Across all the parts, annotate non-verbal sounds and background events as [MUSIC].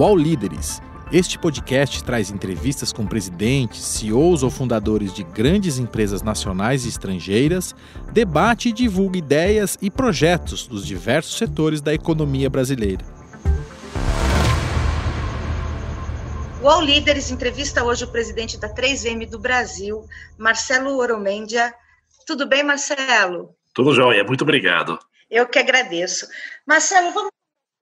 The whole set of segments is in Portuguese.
UOL Líderes. Este podcast traz entrevistas com presidentes, CEOs ou fundadores de grandes empresas nacionais e estrangeiras, debate e divulga ideias e projetos dos diversos setores da economia brasileira. O UOL Líderes entrevista hoje o presidente da 3M do Brasil, Marcelo Oromendia. Tudo bem, Marcelo? Tudo jóia, muito obrigado. Eu que agradeço. Marcelo, vamos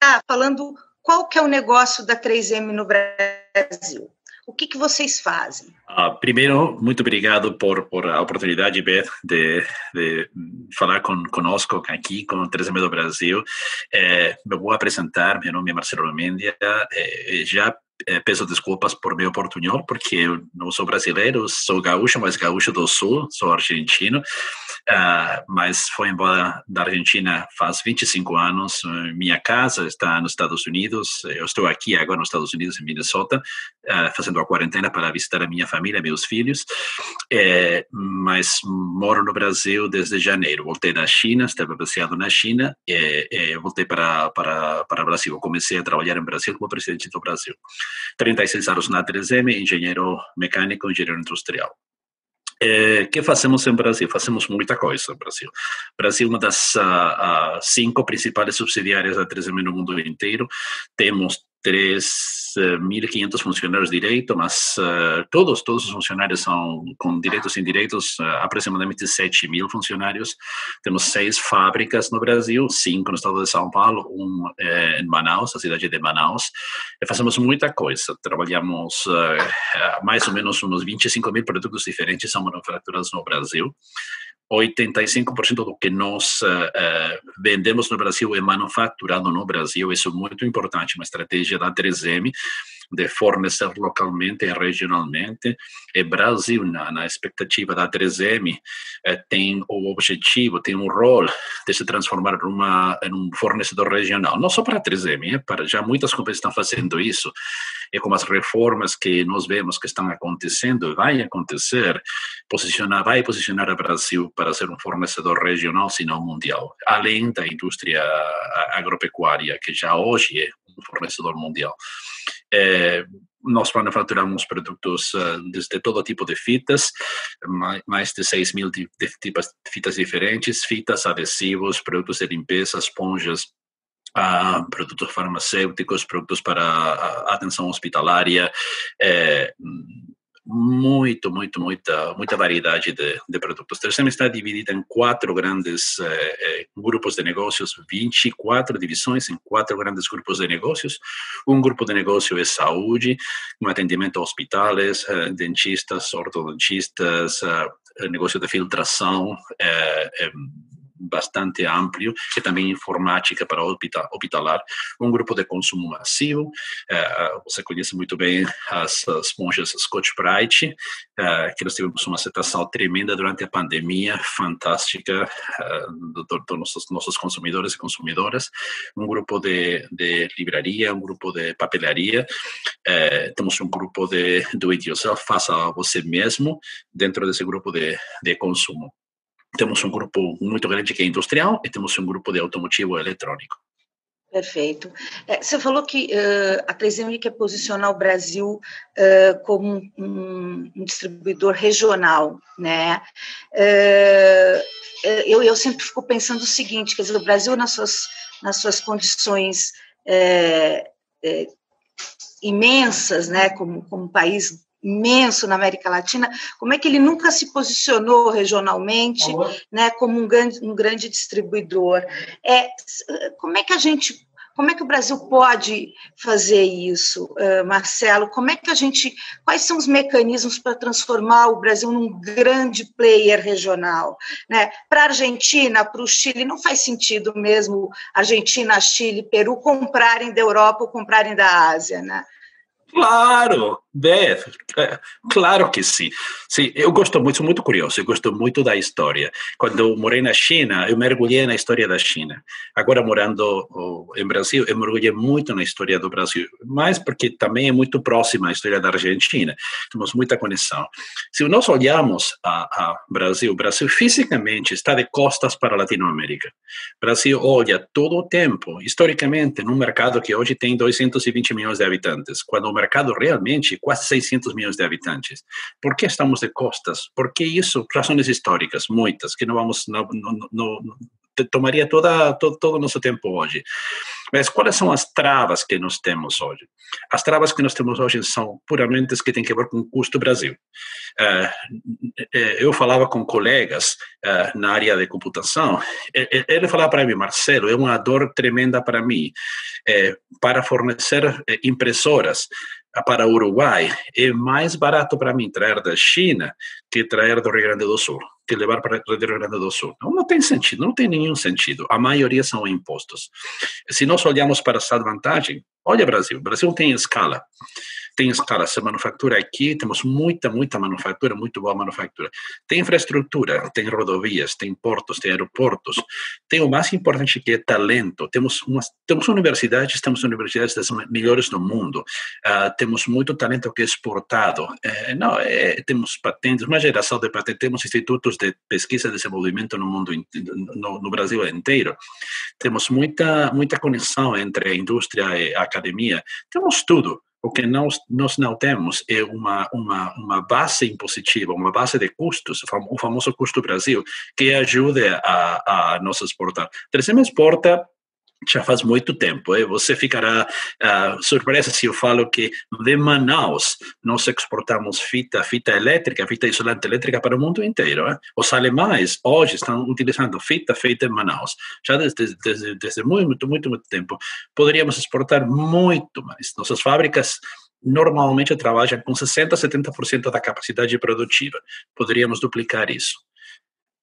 começar falando qual que é o negócio da 3M no Brasil? O que, que vocês fazem? Uh, primeiro, muito obrigado por, por a oportunidade, Beth, de, de falar conosco aqui com o 3M do Brasil. É, me vou apresentar, meu nome é Marcelo Mendia, é, já é, peço desculpas por meu portunhol, porque eu não sou brasileiro, sou gaúcho, mas gaúcho do sul, sou argentino, uh, mas foi embora da Argentina faz 25 anos. Minha casa está nos Estados Unidos, eu estou aqui agora nos Estados Unidos, em Minnesota, uh, fazendo a quarentena para visitar a minha família, meus filhos, é, mas moro no Brasil desde janeiro. Voltei da China, estava baseado na China, e, e voltei para, para, para o Brasil. Comecei a trabalhar em Brasil como presidente do Brasil. 36 anos na 3M, engenheiro mecânico, engenheiro industrial. É, que fazemos em Brasil? Fazemos muita coisa no Brasil. Brasil é uma das uh, uh, cinco principais subsidiárias da 3M no mundo inteiro. Temos 3.500 eh, funcionários direito, mas uh, todos, todos os funcionários são com direitos e indiretos, uh, aproximadamente 7 mil funcionários. Temos seis fábricas no Brasil, cinco no estado de São Paulo, um uh, em Manaus, a cidade de Manaus. E fazemos muita coisa. Trabalhamos mais ou menos uns 25 mil produtos diferentes são manufaturados no Brasil. 85% do que nós uh, vendemos no Brasil é manufaturado no Brasil. Isso é muito importante, uma estratégia da 3M de fornecer localmente e regionalmente. E Brasil, na, na expectativa da 3M, eh, tem o objetivo, tem um rol de se transformar numa, em um fornecedor regional, não só para a 3M, é para já muitas companhias estão fazendo isso, e com as reformas que nós vemos que estão acontecendo, vai acontecer, posicionar, vai posicionar o Brasil para ser um fornecedor regional, se não mundial, além da indústria agropecuária, que já hoje é fornecedor mundial. É, nós manufaturamos produtos uh, de, de, todo tipo de fitas, mais, de 6 mil tipos de fitas diferentes, fitas, adesivos, produtos de limpeza, esponjas, uh, produtos farmacêuticos, produtos para atenção hospitalária, é, muito, muito, muita, muita variedade de, de produtos. A Tercema está dividida em quatro grandes eh, eh, grupos de negócios, 24 divisões em quatro grandes grupos de negócios. Um grupo de negócio é saúde, um atendimento a hospitais, eh, dentistas, ortodontistas, eh, negócio de filtração, eh, eh, bastante amplo, e também informática para hospitalar, um grupo de consumo massivo, você conhece muito bem as, esponjas Scotch Brite, uh, que nós tivemos uma aceitação tremenda durante a pandemia, fantástica dos do, do nossos, nossos consumidores e consumidoras, um grupo de, de livraria, um grupo de papelaria, temos um grupo de do it yourself, faça você mesmo, dentro desse grupo de, de consumo. Temos um grupo muito grande que é industrial e temos um grupo de automotivo eletrônico. Perfeito. É, você falou que uh, a 3M quer posicionar o Brasil uh, como um, um, distribuidor regional, né? Uh, eu, eu sempre fico pensando o seguinte, quer dizer, o Brasil nas suas, nas suas condições imensas, né, como, como país imenso na América Latina, como é que ele nunca se posicionou regionalmente, né, como um grande, um grande distribuidor? É, como é que a gente como é que o Brasil pode fazer isso, uh, Marcelo? Como é que a gente, quais são os mecanismos para transformar o Brasil num grande player regional? Né? Para a Argentina, para o Chile, não faz sentido mesmo Argentina, Chile, Peru comprarem da Europa ou comprarem da Ásia, né? Claro, Beth, claro que sim. Sim, eu gosto muito, sou muito curioso, eu gosto muito da história. Quando morei na China, eu mergulhei na história da China. Agora, morando em Brasil, eu mergulhei muito na história do Brasil, mas porque também é muito próxima à história da Argentina. Temos muita conexão. Se nós olhamos a, a Brasil, o Brasil fisicamente está de costas para a Latinoamérica. O Brasil olha todo o tempo, historicamente, num mercado que hoje tem 220 milhões de habitantes, quando o mercado realmente quase 600 milhões de habitantes. Por que estamos de costas? Porque isso, razões históricas, muitas, que não vamos, não, não, não, tomaria toda, todo, todo o nosso tempo hoje. Mas quais são as travas que nós temos hoje? As travas que nós temos hoje são puramente as que têm a ver com o custo Brasil. Uh, eu falava com colegas uh, na área de computação, ele falava para mim, Marcelo, é uma dor tremenda para mim, para fornecer impressoras para o Uruguai, é mais barato para mim trazer da China que trazer do Rio Grande do Sul, que levar para o Rio Grande do Sul. Não, não tem sentido, não tem nenhum sentido. A maioria são impostos. Se nós olhamos para essa vantagem, olha Brasil, Brasil tem escala tem escala, essa manufatura aqui, temos muita, muita manufatura, muito boa manufatura. Tem infraestrutura, tem rodovias, tem portos, tem aeroportos. Tem o mais importante que é talento. Temos, umas, temos universidades, temos universidades das melhores do mundo. Uh, temos muito talento que é exportado. Uh, não, é, temos patentes, uma geração de patentes. Temos institutos de pesquisa e desenvolvimento no mundo, no, no Brasil inteiro. Temos muita, muita conexão entre a indústria e a academia. Temos tudo. O que nós, nós não temos é uma, uma, uma base impositiva, uma base de custos, o famoso custo Brasil, que ajude a, a nos exportar. Trecema exporta já faz muito tempo. Eh? Você ficará uh, surpresa se eu falo que de Manaus nós exportamos fita, fita elétrica, fita isolante elétrica para o mundo inteiro. Eh? Os alemães hoje estão utilizando fita feita em Manaus, já desde, desde, desde muito, muito, muito tempo. Poderíamos exportar muito mais. Nossas fábricas normalmente trabalham com 60%, 70% da capacidade produtiva. Poderíamos duplicar isso.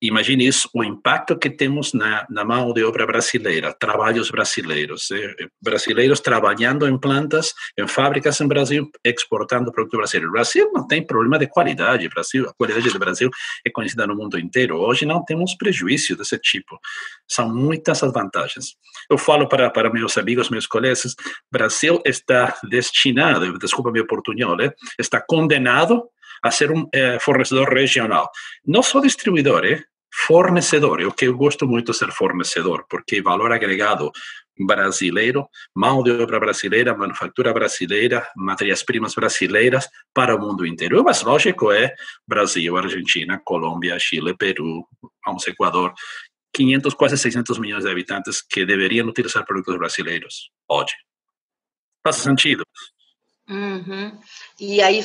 Imagine isso, o impacto que temos na, na mão de obra brasileira, trabalhos brasileiros, eh, brasileiros trabalhando em plantas, em fábricas em Brasil, exportando produto brasileiro. O Brasil não tem problema de qualidade, Brasil, a qualidade do Brasil é conhecida no mundo inteiro. Hoje não temos prejuízo desse tipo. São muitas as vantagens. Eu falo para, para meus amigos, meus colegas, Brasil está destinado, desculpa meu portunhol, eh, está condenado a ser um é, fornecedor regional. Não só distribuidor, é fornecedor. Eu que eu gosto muito de ser fornecedor, porque valor agregado brasileiro, mão de obra brasileira, manufatura brasileira, matérias-primas brasileiras para o mundo inteiro. O mais lógico é Brasil, Argentina, Colômbia, Chile, Peru, vamos, Equador, 500, quase 600 milhões de habitantes que deveriam utilizar produtos brasileiros hoje. Faz sentido? Uhum. E aí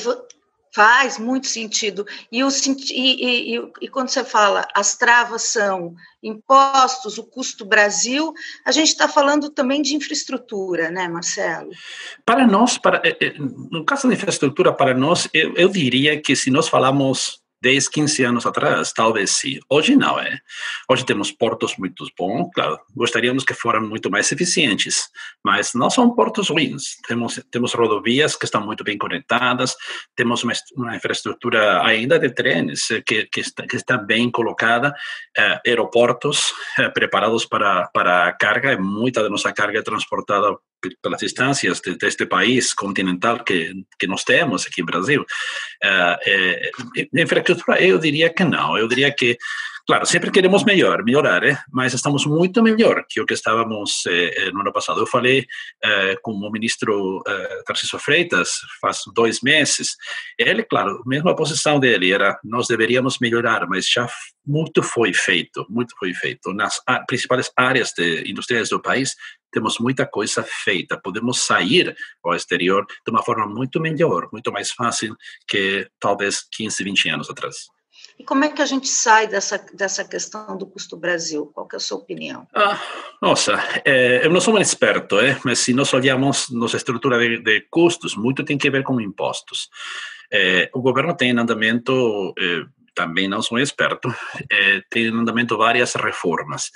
Faz muito sentido. E, o, e, e, e, quando você fala as travas são impostos, o custo Brasil, a gente está falando também de infraestrutura, né, Marcelo? Para nós, para, eh, eh, no caso da infraestrutura, para nós, eu, eu diria que se nós falamos 10, 15 anos atrás, talvez sim. Hoje não, é. Hoje temos portos muito bons, claro, gostaríamos que fossem muito mais eficientes, mas não são portos ruins. Temos, temos rodovias que estão muito bem conectadas, temos uma, uma infraestrutura ainda de trens que, que, está, que está bem colocada, eh, aeroportos eh, preparados para, para a carga, muita da nossa carga é transportada pelas distâncias de, deste país continental que, que nós temos aqui no Brasil. Uh, é, infraestrutura, eu diria que não. Eu diria que, claro, sempre queremos melhor, melhorar, eh? mas estamos muito melhor que o que estávamos eh, no ano passado. Eu falei eh, com o ministro eh, Tarcísio Freitas faz dois meses. Ele, claro, a mesma posição dele era nós deveríamos melhorar, mas já muito foi feito, muito foi feito. Nas principais áreas de, industriais do país, temos muita coisa feita. Podemos sair ao exterior de uma forma muito melhor, muito mais fácil que talvez 15, 20 anos atrás. E como é que a gente sai dessa, dessa questão do custo Brasil? Qual é a sua opinião? Ah, nossa, é, eu não sou um experto, é, mas se nós olhamos nossa estrutura de, de custos, muito tem que ver com impostos. É, o governo tem em andamento, também não sou um experto, tem em andamento várias reformas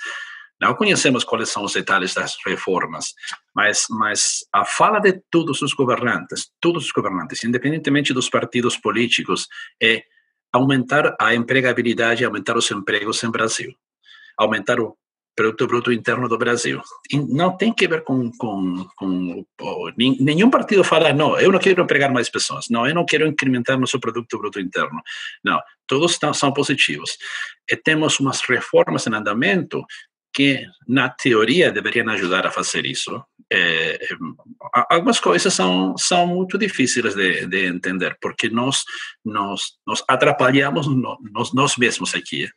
Não conhecemos quais são os detalhes das reformas, mas, mas a fala de todos os governantes, todos os governantes, independentemente dos partidos políticos, é aumentar a empregabilidade, aumentar os empregos em Brasil, aumentar o produto bruto interno do Brasil. E não tem que ver com, com, com oh, nenhum partido fala não, eu não quero empregar mais pessoas, não, eu não quero incrementar nosso produto bruto interno. Não, todos são positivos. E temos umas reformas em andamento que, na teoria, deveriam ajudar a fazer isso. É, algumas coisas são, são muito difíceis de, de entender, porque nós, nós, nós atrapalhamos nós, nós mesmos aqui.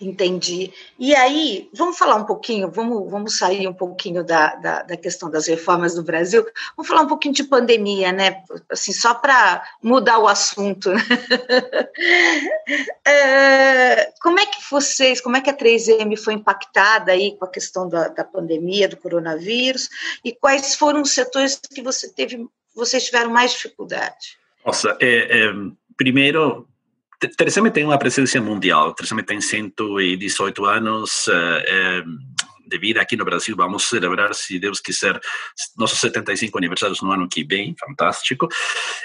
Entendi. E aí, vamos falar um pouquinho, vamos, vamos sair um pouquinho da, da, da questão das reformas do Brasil, vamos falar um pouquinho de pandemia, né? Assim, só para mudar o assunto. Né? [LAUGHS] é, como é que vocês, como é que a 3M foi impactada aí com a questão da, da pandemia, do coronavírus, e quais foram os setores que você teve, vocês tiveram mais dificuldade? Nossa, é, é, primeiro, 3M tem uma presença mundial, 3M tem 118 anos é, de vida aqui no Brasil, vamos celebrar, se Deus quiser, nossos 75 aniversários no ano que vem, fantástico.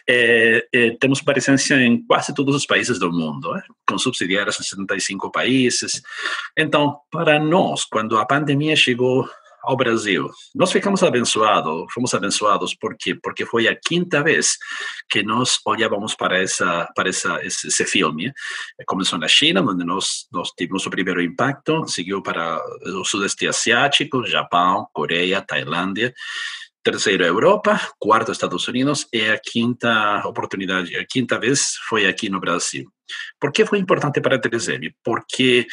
É, é, temos presença em quase todos os países do mundo, com subsidiárias em 75 países. Então, para nós, quando a pandemia chegou ao Brasil. Nós ficamos abençoados, fomos abençoados porque porque foi a quinta vez que nós olhávamos para essa para essa esse, esse filme. Começou na China, onde nós nós tivemos o primeiro impacto, seguiu para o sudeste asiático, Japão, Coreia, Tailândia. Terceiro, Europa. Quarto, Estados Unidos. E a quinta oportunidade, a quinta vez foi aqui no Brasil. Por que foi importante para a 3M? Porque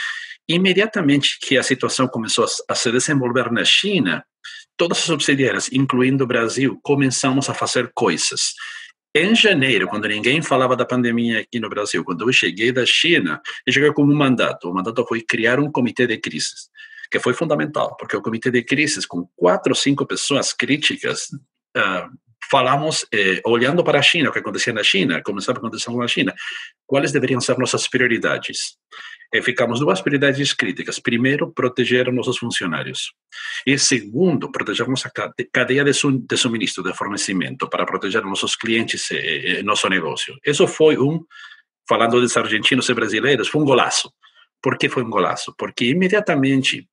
Imediatamente que a situação começou a se desenvolver na China, todas as subsidiárias, incluindo o Brasil, começamos a fazer coisas. Em janeiro, quando ninguém falava da pandemia aqui no Brasil, quando eu cheguei da China, eu cheguei com um mandato. O mandato foi criar um comitê de crises, que foi fundamental, porque o comitê de crises, com quatro ou cinco pessoas críticas, uh, falamos, eh, olhando para a China, o que acontecia na China, como estava acontecendo na China, quais deveriam ser nossas prioridades eh, ficamos duas prioridades críticas. Primeiro, proteger nossos funcionários. E segundo, proteger nossa cadeia de, de suministro, de fornecimento, para proteger nossos clientes e, e nosso negócio. Isso foi um, falando dos argentinos e brasileiros, foi um golaço. Por que foi um golaço? Porque imediatamente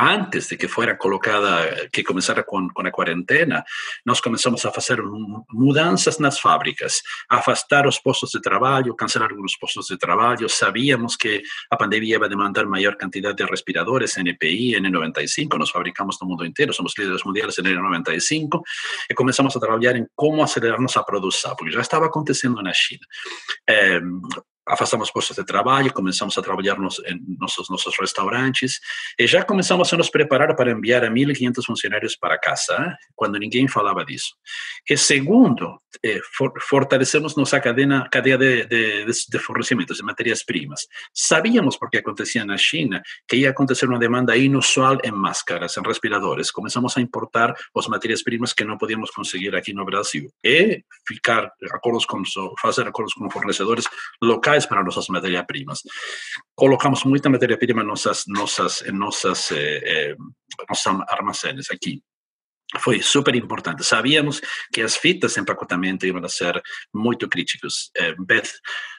antes de que fuera colocada, que comenzara con, con la cuarentena, nós começamos a fazer mudanças nas fábricas, afastar os postos de trabalho, cancelar alguns postos de trabalho. Sabíamos que a pandemia ia demandar maior quantidade de respiradores, NPI, N95, nós fabricamos no mundo inteiro, somos líderes mundiais em N95, e começamos a trabalhar em como acelerar nossa produção, porque já estava acontecendo na China. É, afastamos postos de trabalho, começamos a trabalhar nos, em nossos, nossos restaurantes e já começamos a nos preparar para enviar a 1.500 funcionários para casa, eh? quando ninguém falava disso. E segundo, eh, for, fortalecemos nossa cadeia, cadeia de, de, de, de fornecimentos de matérias-primas. Sabíamos, porque acontecia na China, que ia acontecer uma demanda inusual em máscaras, em respiradores. Começamos a importar as matérias-primas que não podíamos conseguir aqui no Brasil e ficar acordos com, fazer acordos com fornecedores locais para nossas matérias-primas. Colocamos muita matéria-prima em nossas, nossas, nossas, eh, eh, nossos armazéns aqui. Foi super importante. Sabíamos que as fitas de empacotamento iam ser muito críticas. Eh, Beth,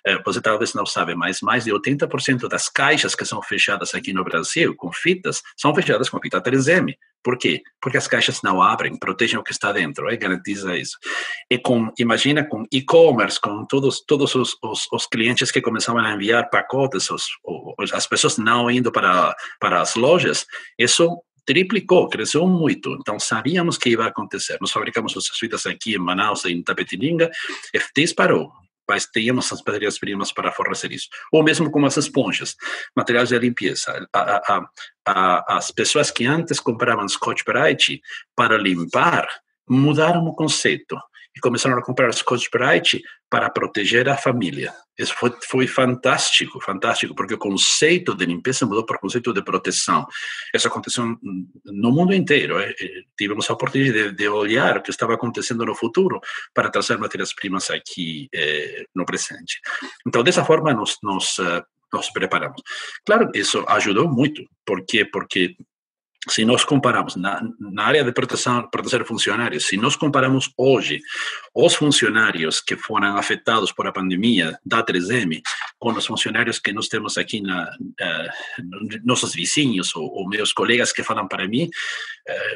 eh, você talvez não sabe, mas mais de 80% das caixas que são fechadas aqui no Brasil com fitas são fechadas com fita 3M. Por quê? Porque as caixas não abrem, protegem o que está dentro, é, garantiza isso. E com, imagina com e-commerce, com todos todos os, os, os, clientes que começavam a enviar pacotes, os, os, as pessoas não indo para para as lojas, isso triplicou, cresceu muito. Então, sabíamos que ia acontecer. Nós fabricamos as fitas aqui em Manaus, em Tapetininga, e disparou mas tínhamos as matérias-primas para fornecer isso. Ou mesmo como as esponjas, materiais de limpeza. A, a, a, as pessoas que antes compravam Scotch Brite para limpar mudaram o conceito e começaram a comprar Scotch Brite para proteger a família. Isso foi, foi fantástico, fantástico, porque o conceito de limpeza mudou para o conceito de proteção. Isso aconteceu no mundo inteiro. Eh? Tivemos a oportunidade de, de, olhar o que estava acontecendo no futuro para trazer matérias-primas aqui eh, no presente. Então, dessa forma, nós, nós, nos preparamos. Claro, isso ajudou muito. Por quê? Porque se nós comparamos na, na área de proteção, proteger funcionários, se nós comparamos hoje os funcionários que foram afetados por a pandemia da 3M com os funcionários que nós temos aqui na uh, nossos vizinhos ou, ou, meus colegas que falam para mim,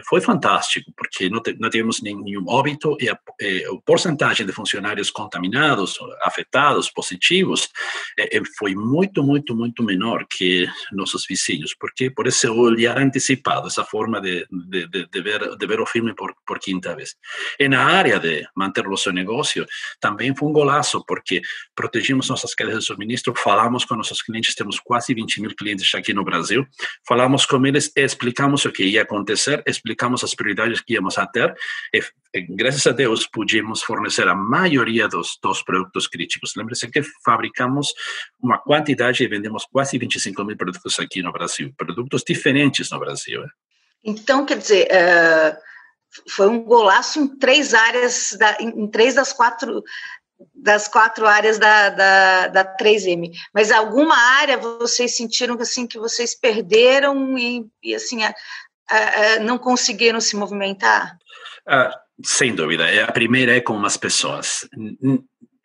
foi fantástico porque não, não tivemos nenhum óbito e a, e a porcentagem de funcionários contaminados, afetados, positivos, eh, foi muito, muito, muito menor que nossos vizinhos, porque por esse olhar antecipado esa forma de, de, de, ver, de ver o filme por, por quinta vez. En la área de manter o seu negócio, também foi um golaço, porque protegimos nossas cadeias de suministro, falamos com nossos clientes, temos quase 20 mil clientes aqui no Brasil, falamos com eles, explicamos o que ia acontecer, explicamos as prioridades que íamos a ter, e, graças a Deus, pudimos fornecer a maioria dos, dos produtos críticos. Lembre-se que fabricamos uma quantidade e vendemos quase 25 mil produtos aqui no Brasil, produtos diferentes no Brasil. Então, quer dizer, uh, foi um golaço em três áreas, da, em, três das quatro das quatro áreas da, da, da 3M. Mas alguma área vocês sentiram assim que vocês perderam e, e assim a, não conseguiram se movimentar? Uh, sem dúvida. A primeira é com as pessoas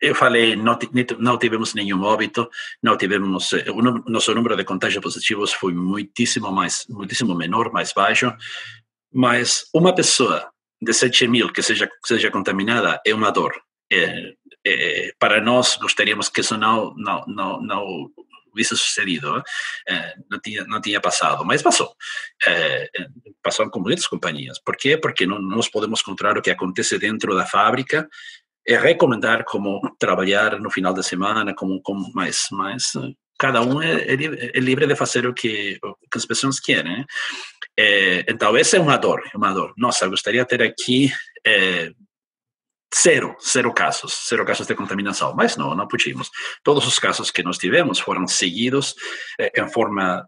eu falei, não, não tivemos nenhum óbito, não tivemos, eh, o nosso número de contágios positivos foi muitíssimo mais, muitíssimo menor, mais baixo, mas uma pessoa de 7 mil que seja, seja contaminada é uma dor. É, é, para nós, gostaríamos que isso não, não, não, não hubiese sucedido, é, não, tinha, não tinha passado, mas passou. É, passou com muitas companhias. Por quê? Porque não nós podemos controlar o que acontece dentro da fábrica, é recomendar como trabalhar no final da semana, como, como mais, mais cada um é, é, é, livre de fazer o que, o que as pessoas querem. É, então, essa é uma dor, uma dor. Nossa, gostaria de ter aqui é, zero, casos, zero casos de contaminação, mas não, não pudimos. Todos os casos que nós tivemos foram seguidos é, em forma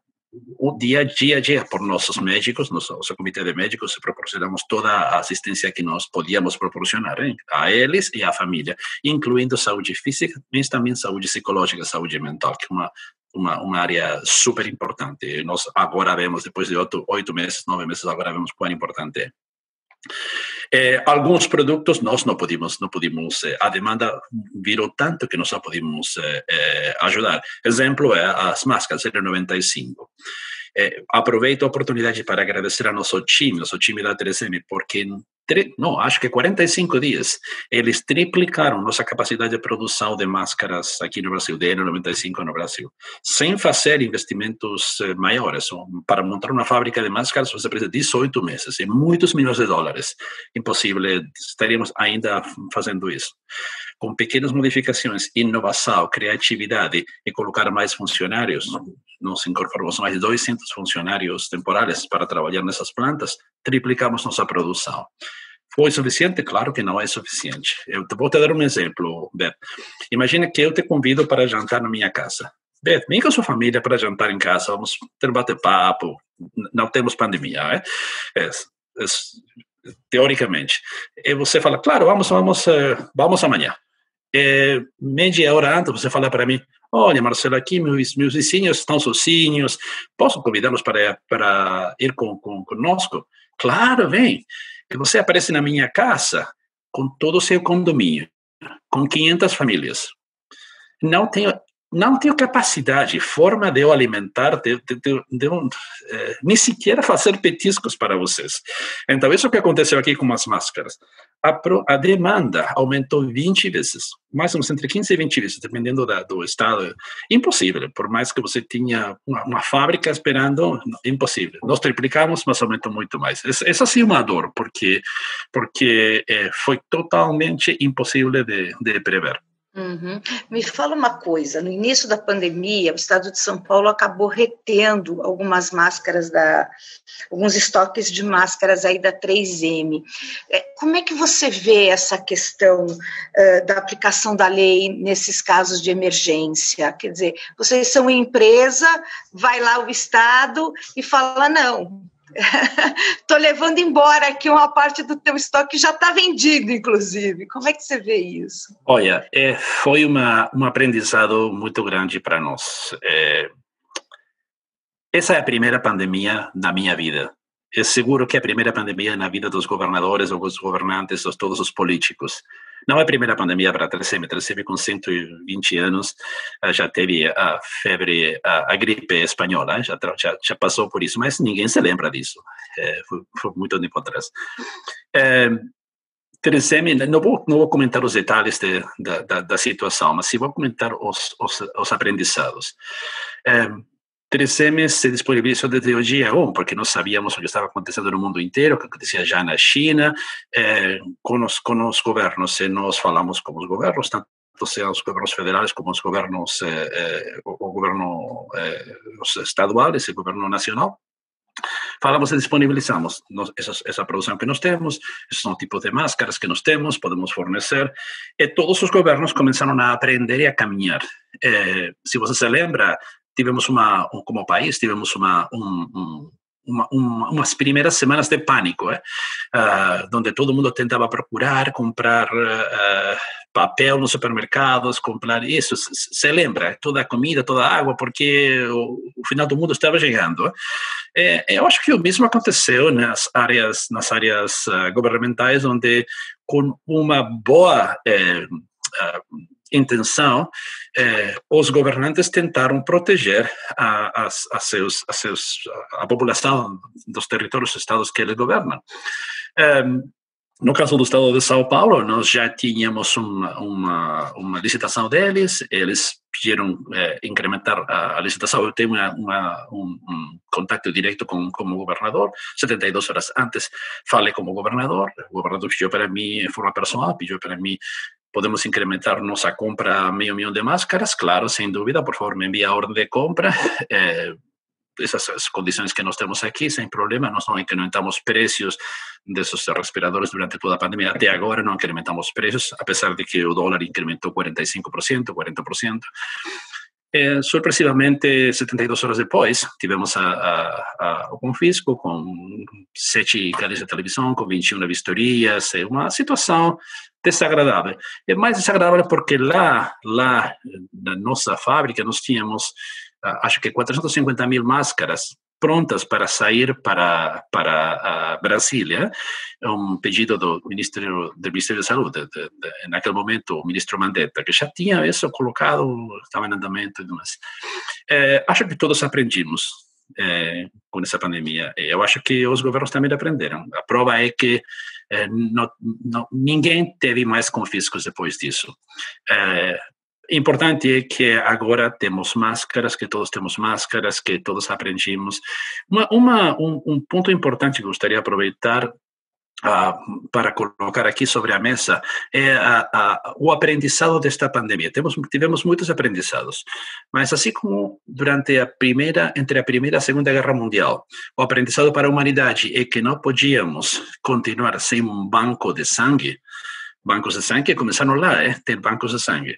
o dia a dia, dia por nossos médicos, nosso, nosso comitê de médicos, proporcionamos toda a assistência que nós podíamos proporcionar hein, a eles e à família, incluindo saúde física, mas também saúde psicológica, saúde mental, que é uma, uma, uma área super importante. Nós agora vemos, depois de oito, oito meses, nove meses, agora vemos quão importante é. Eh, alguns produtos nós não podíamos, não podíamos eh, a demanda virou tanto que nós não podíamos eh, eh ajudar. Exemplo é as máscaras N95. Eh, aproveito a oportunidade para agradecer ao nosso time, nosso time da 3M, porque não, acho que 45 dias, eles triplicaram nossa capacidade de produção de máscaras aqui no Brasil, de N95 no Brasil, sem fazer investimentos eh, maiores. Para montar uma fábrica de máscaras, você precisa de 18 meses e muitos milhões de dólares. Impossível, estaríamos ainda fazendo isso. Com pequenas modificações, inovação, criatividade e colocar mais funcionários, nós incorporamos mais de 200 funcionários temporários para trabalhar nessas plantas, triplicamos nossa produção. Foi suficiente? Claro que não é suficiente. Eu vou te dar um exemplo, Beth. Imagina que eu te convido para jantar na minha casa. Beth, vem com a sua família para jantar em casa, vamos ter bate-papo, não temos pandemia, né? É, é, teoricamente. E você fala, claro, vamos, vamos, eh, vamos amanhã. E meia hora antes você fala para mim, olha, Marcelo, aqui meus, meus vizinhos estão sozinhos, posso convidá-los para, para ir com, com, conosco? Claro, vem. E você aparece na minha casa com todo o seu condomínio, com 500 famílias. Não tenho, não tenho capacidade, forma de eu alimentar, de, de, de, de eh, nem sequer fazer petiscos para vocês. Então, isso que aconteceu aqui com as máscaras. A, pro, a demanda aumentou 20 vezes, mais ou menos entre 15 e 20 vezes, dependendo da, do estado. Impossível, por mais que você tinha uma, uma fábrica esperando, impossível. Nós triplicamos, mas aumentou muito mais. Essa, essa sim é uma dor, porque, porque eh, foi totalmente impossível de, de prever. Uhum. Me fala uma coisa: no início da pandemia, o estado de São Paulo acabou retendo algumas máscaras da, alguns estoques de máscaras aí da 3M. É, como é que você vê essa questão uh, da aplicação da lei nesses casos de emergência? Quer dizer, vocês são empresa, vai lá o estado e fala não, [LAUGHS] Estou levando embora aqui uma parte do teu estoque já está vendido, inclusive. Como é que você vê isso? Olha, é, foi uma, um aprendizado muito grande para nós. É, essa é a primeira pandemia da minha vida. é seguro que é a primeira pandemia na vida dos governadores dos governantes, ou todos os políticos. Não é a primeira pandemia para a 3M. A 3M, com 120 anos, eh, já teve a febre, a, a gripe espanhola, já, já, já, passou por isso, mas ninguém se lembra disso. É, foi, foi, muito tempo atrás. É, 3M, não vou, não vou comentar os detalhes de, da, da, da, situação, mas sim vou comentar os, os, os aprendizados. É, 3M se disponibilizou desde o dia 1, porque nós sabíamos o que estava acontecendo no mundo inteiro, o que acontecia já na China, eh, com, os, com os governos, e nós falamos com os governos, tanto sejam os governos federais como os governos, eh, eh, o, governo eh, os estaduais e o governo nacional, falamos e disponibilizamos nos, essa, essa produção que nós temos, esses são tipos de máscaras que nós temos, podemos fornecer, e todos os governos começaram a aprender e a caminhar. Eh, se você se lembra, tivemos uma, como país, tivemos uma, um, um, uma, uma, umas primeiras semanas de pânico, eh? uh, onde todo mundo tentava procurar, comprar uh, papel nos supermercados, comprar isso. Se lembra? Toda a comida, toda a água, porque o, o final do mundo estava chegando. Eh? eu acho que o mesmo aconteceu nas áreas, nas áreas uh, governamentais, onde com uma boa eh, intenção, eh, os governantes tentaram proteger a, a, a, seus, a, seus, a população dos territórios estados que eles governam. Eh, no caso do estado de São Paulo, nós já tínhamos uma, uma, uma licitação deles, eles pediram eh, incrementar a, a, licitação. Eu tenho uma, uma, um, um, contato direto com, com o governador, 72 horas antes falei com o governador, o governador pediu para mim, de forma pessoal, pediu para mim podemos incrementar nossa compra a meio milhão de máscaras, claro, sem dúvida, por favor, me envie a ordem de compra. [LAUGHS] É, essas condições que nós temos aqui, sem problema, nós não incrementamos preços desses respiradores durante toda a pandemia. Até agora não incrementamos preços, apesar de que o dólar incrementou 45%, 40%. É, surpresivamente, 72 horas depois, tivemos a, a, a, o confisco com sete canais de televisão, com 21 vistorias, uma situação desagradável. É mais desagradável porque lá, lá na nossa fábrica, nós tínhamos, acho que 450 mil máscaras prontas para sair para para Brasília, um pedido do Ministério do Ministério da Saúde, de, de, naquele momento o ministro Mandetta, que já tinha isso colocado, estava em andamento e demais. É, acho que todos aprendimos é, com essa pandemia. Eu acho que os governos também aprenderam. A prova é que é, não, não, ninguém teve mais confiscos depois disso. É, importante é que agora temos máscaras, que todos temos máscaras, que todos aprendimos. Uma, uma um, um, ponto importante que gostaria de aproveitar uh, para colocar aqui sobre a mesa é a, a, o aprendizado desta pandemia. Temos, tivemos muitos aprendizados, mas assim como durante a primeira, entre a primeira e a segunda guerra mundial, o aprendizado para a humanidade é que não podíamos continuar sem um banco de sangue, bancos de sangue começaram lá, é, ter bancos de sangue.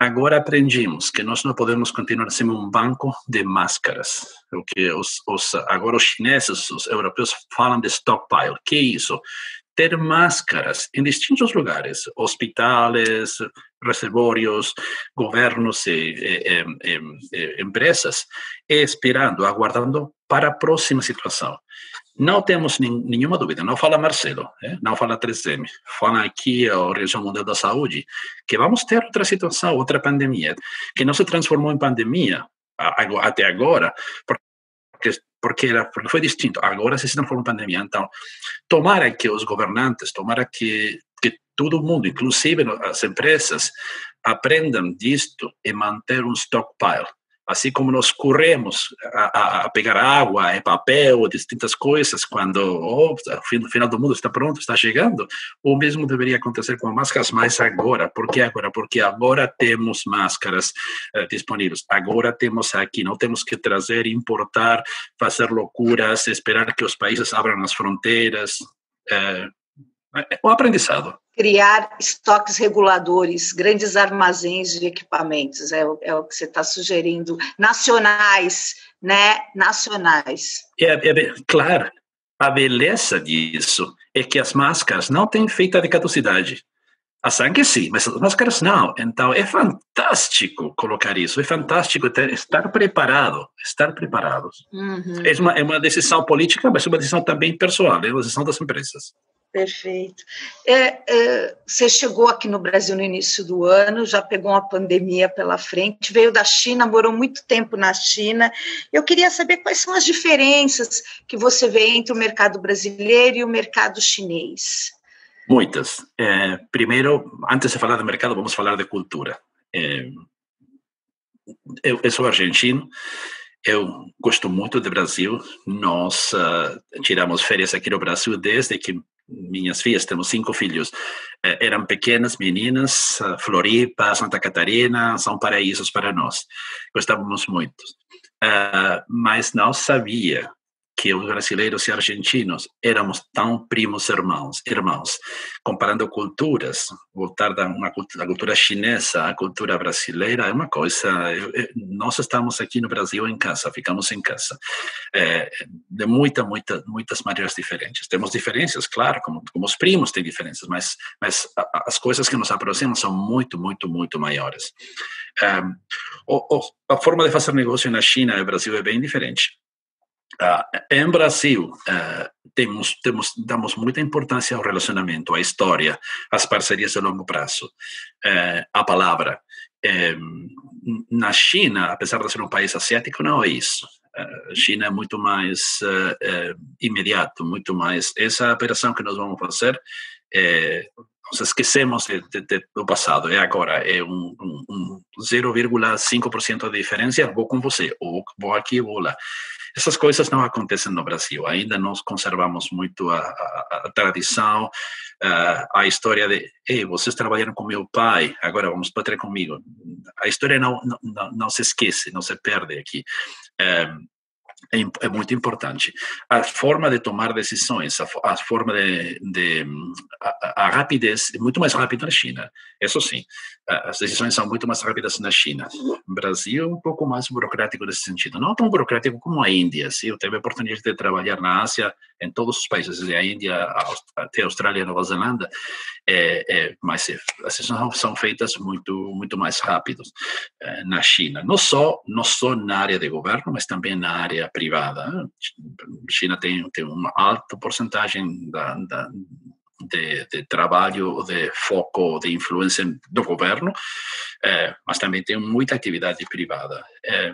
Agora aprendimos que nós não podemos continuar sendo um banco de máscaras. O que os, os, agora os chineses, os europeus falam de stockpile. Que é isso? Ter máscaras em distintos lugares, hospitais, reservórios, governos e, e, e, e empresas, esperando, aguardando para a próxima situação. Não temos nenhuma dúvida, não fala Marcelo, eh? não fala 3M, fala aqui a Organização Mundial da Saúde, que vamos ter outra situação, outra pandemia, que não se transformou em pandemia até agora, porque, porque, era, porque foi distinto, agora se transformou em pandemia. Então, tomara que os governantes, tomara que, que todo mundo, inclusive as empresas, aprendam disto e manter um stockpile assim como nós corremos a, a, pegar água, e papel, distintas coisas, quando oh, o final do mundo está pronto, está chegando, o mesmo deveria acontecer com máscaras, mas agora. Por que agora? Porque agora temos máscaras disponíveis. Agora temos aqui, não temos que trazer, importar, fazer loucuras, esperar que os países abram as fronteiras. Uh, o aprendizado criar estoques reguladores, grandes armazéns de equipamentos, é, é o que você está sugerindo, nacionais, né? Nacionais. É, é, claro, a beleza disso é que as máscaras não têm feita de caducidade. a sangue sim, mas as máscaras não. Então é fantástico colocar isso, é fantástico ter, estar preparado, estar preparados. Uhum. É, uma, é uma decisão política, mas é uma decisão também pessoal, é uma decisão das empresas. Perfeito. É, é, você chegou aqui no Brasil no início do ano, já pegou uma pandemia pela frente, veio da China, morou muito tempo na China. Eu queria saber quais são as diferenças que você vê entre o mercado brasileiro e o mercado chinês. Muitas. É, primeiro, antes de falar do mercado, vamos falar de cultura. É, eu, eu sou argentino, eu gosto muito do Brasil. Nós uh, tiramos férias aqui no Brasil desde que minhas filhas, temos cinco filhos, eh, eram pequenas meninas, Floripa, Santa Catarina, são paraísos para nós. Gostávamos muito. Uh, mas não sabia que os brasileiros e argentinos éramos tão primos irmãos, irmãos. Comparando culturas, voltar da uma cultura, cultura chinesa à cultura brasileira é uma coisa. Nós estamos aqui no Brasil em casa, ficamos em casa, é, de muita, muita, muitas maneiras diferentes. Temos diferenças, claro, como, como os primos têm diferenças, mas, mas as coisas que nos aproximam são muito, muito, muito maiores. Um, a forma de fazer negócio na China e no Brasil é bem diferente. Uh, em Brasil, uh, temos, temos, damos muita importância ao relacionamento, à história, às parcerias de longo prazo, uh, à palavra. na China, apesar de ser um país asiático, não é isso. A China é muito mais imediato, muito mais. Essa operação que nós vamos fazer, nós esquecemos de, de, de, do passado, é agora, é um, um, um 0,5% de diferença, vou com você, ou vou aqui, vou lá. Essas coisas não acontecem no Brasil. Ainda nós conservamos muito a, a, a tradição, a, a história de, ei, vocês trabalharam com meu pai, agora vamos bater comigo. A história não, não, não se esquece, não se perde aqui. É, é, é, muito importante. A forma de tomar decisões, a, forma de, de a, a, rapidez é muito mais rápida na China. Isso sim, as decisões são muito mais rápidas na China. O Brasil é um pouco mais burocrático nesse sentido, não tão burocrático como a Índia. Sim, eu tive a oportunidade de trabalhar na Ásia, em todos os países, a Índia até a Austrália Nova Zelândia, é, é, mas as decisões são feitas muito muito mais rápidos é, na China. Não só não só na área de governo, mas também na área privada. A China tem tem uma alta porcentagem da, da de, de, trabalho, de foco, de influência do governo, é, mas também tem muita atividade privada. É,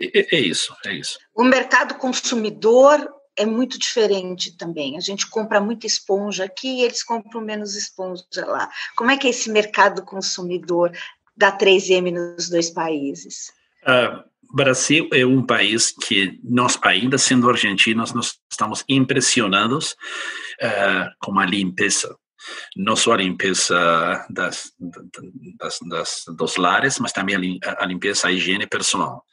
é, é, isso, é isso. O mercado consumidor é muito diferente também. A gente compra muita esponja aqui e eles compram menos esponja lá. Como é que é esse mercado consumidor da 3M nos dois países? Uh, Brasil é um país que nós, ainda sendo argentinos, nós estamos impressionados uh, com a limpeza. Não só a limpeza das, das, das, dos lares, mas também a, limpeza, a higiene pessoal.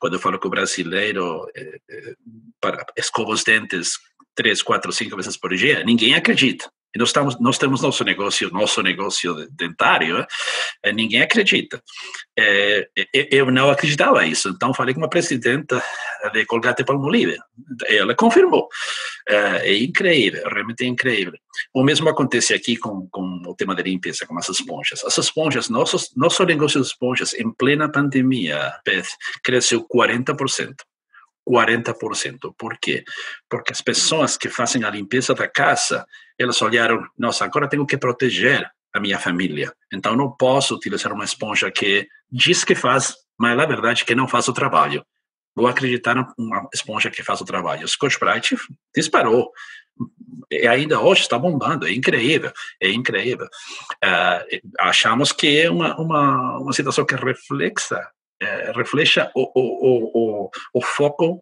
Quando eu falo que o brasileiro eh, eh, para, escova os dentes três, quatro, cinco vezes por dia, ninguém acredita. E nós, estamos, nós temos nosso negócio, nosso negócio dentário, é, ninguém acredita. É, eu não acreditava nisso, então falei com uma presidenta de Colgate Palmolive, ela confirmou. É, é incrível, realmente é incrível. O mesmo acontece aqui com, com o tema da limpeza, com as esponjas. As esponjas, nosso, nosso negócio de esponjas, em plena pandemia, Beth, cresceu 40%. 40%. Por quê? Porque as pessoas que fazem a limpeza da casa, elas olharam, nossa, agora tenho que proteger a minha família. Então não posso utilizar uma esponja que diz que faz, mas na verdade que não faz o trabalho. Vou acreditar numa esponja que faz o trabalho. Scotch Brite disparou. E ainda hoje está bombando, é incrível, é incrível. Uh, achamos que é uma, uma, uma situação que reflexa é, refleja o, o, o, o, foco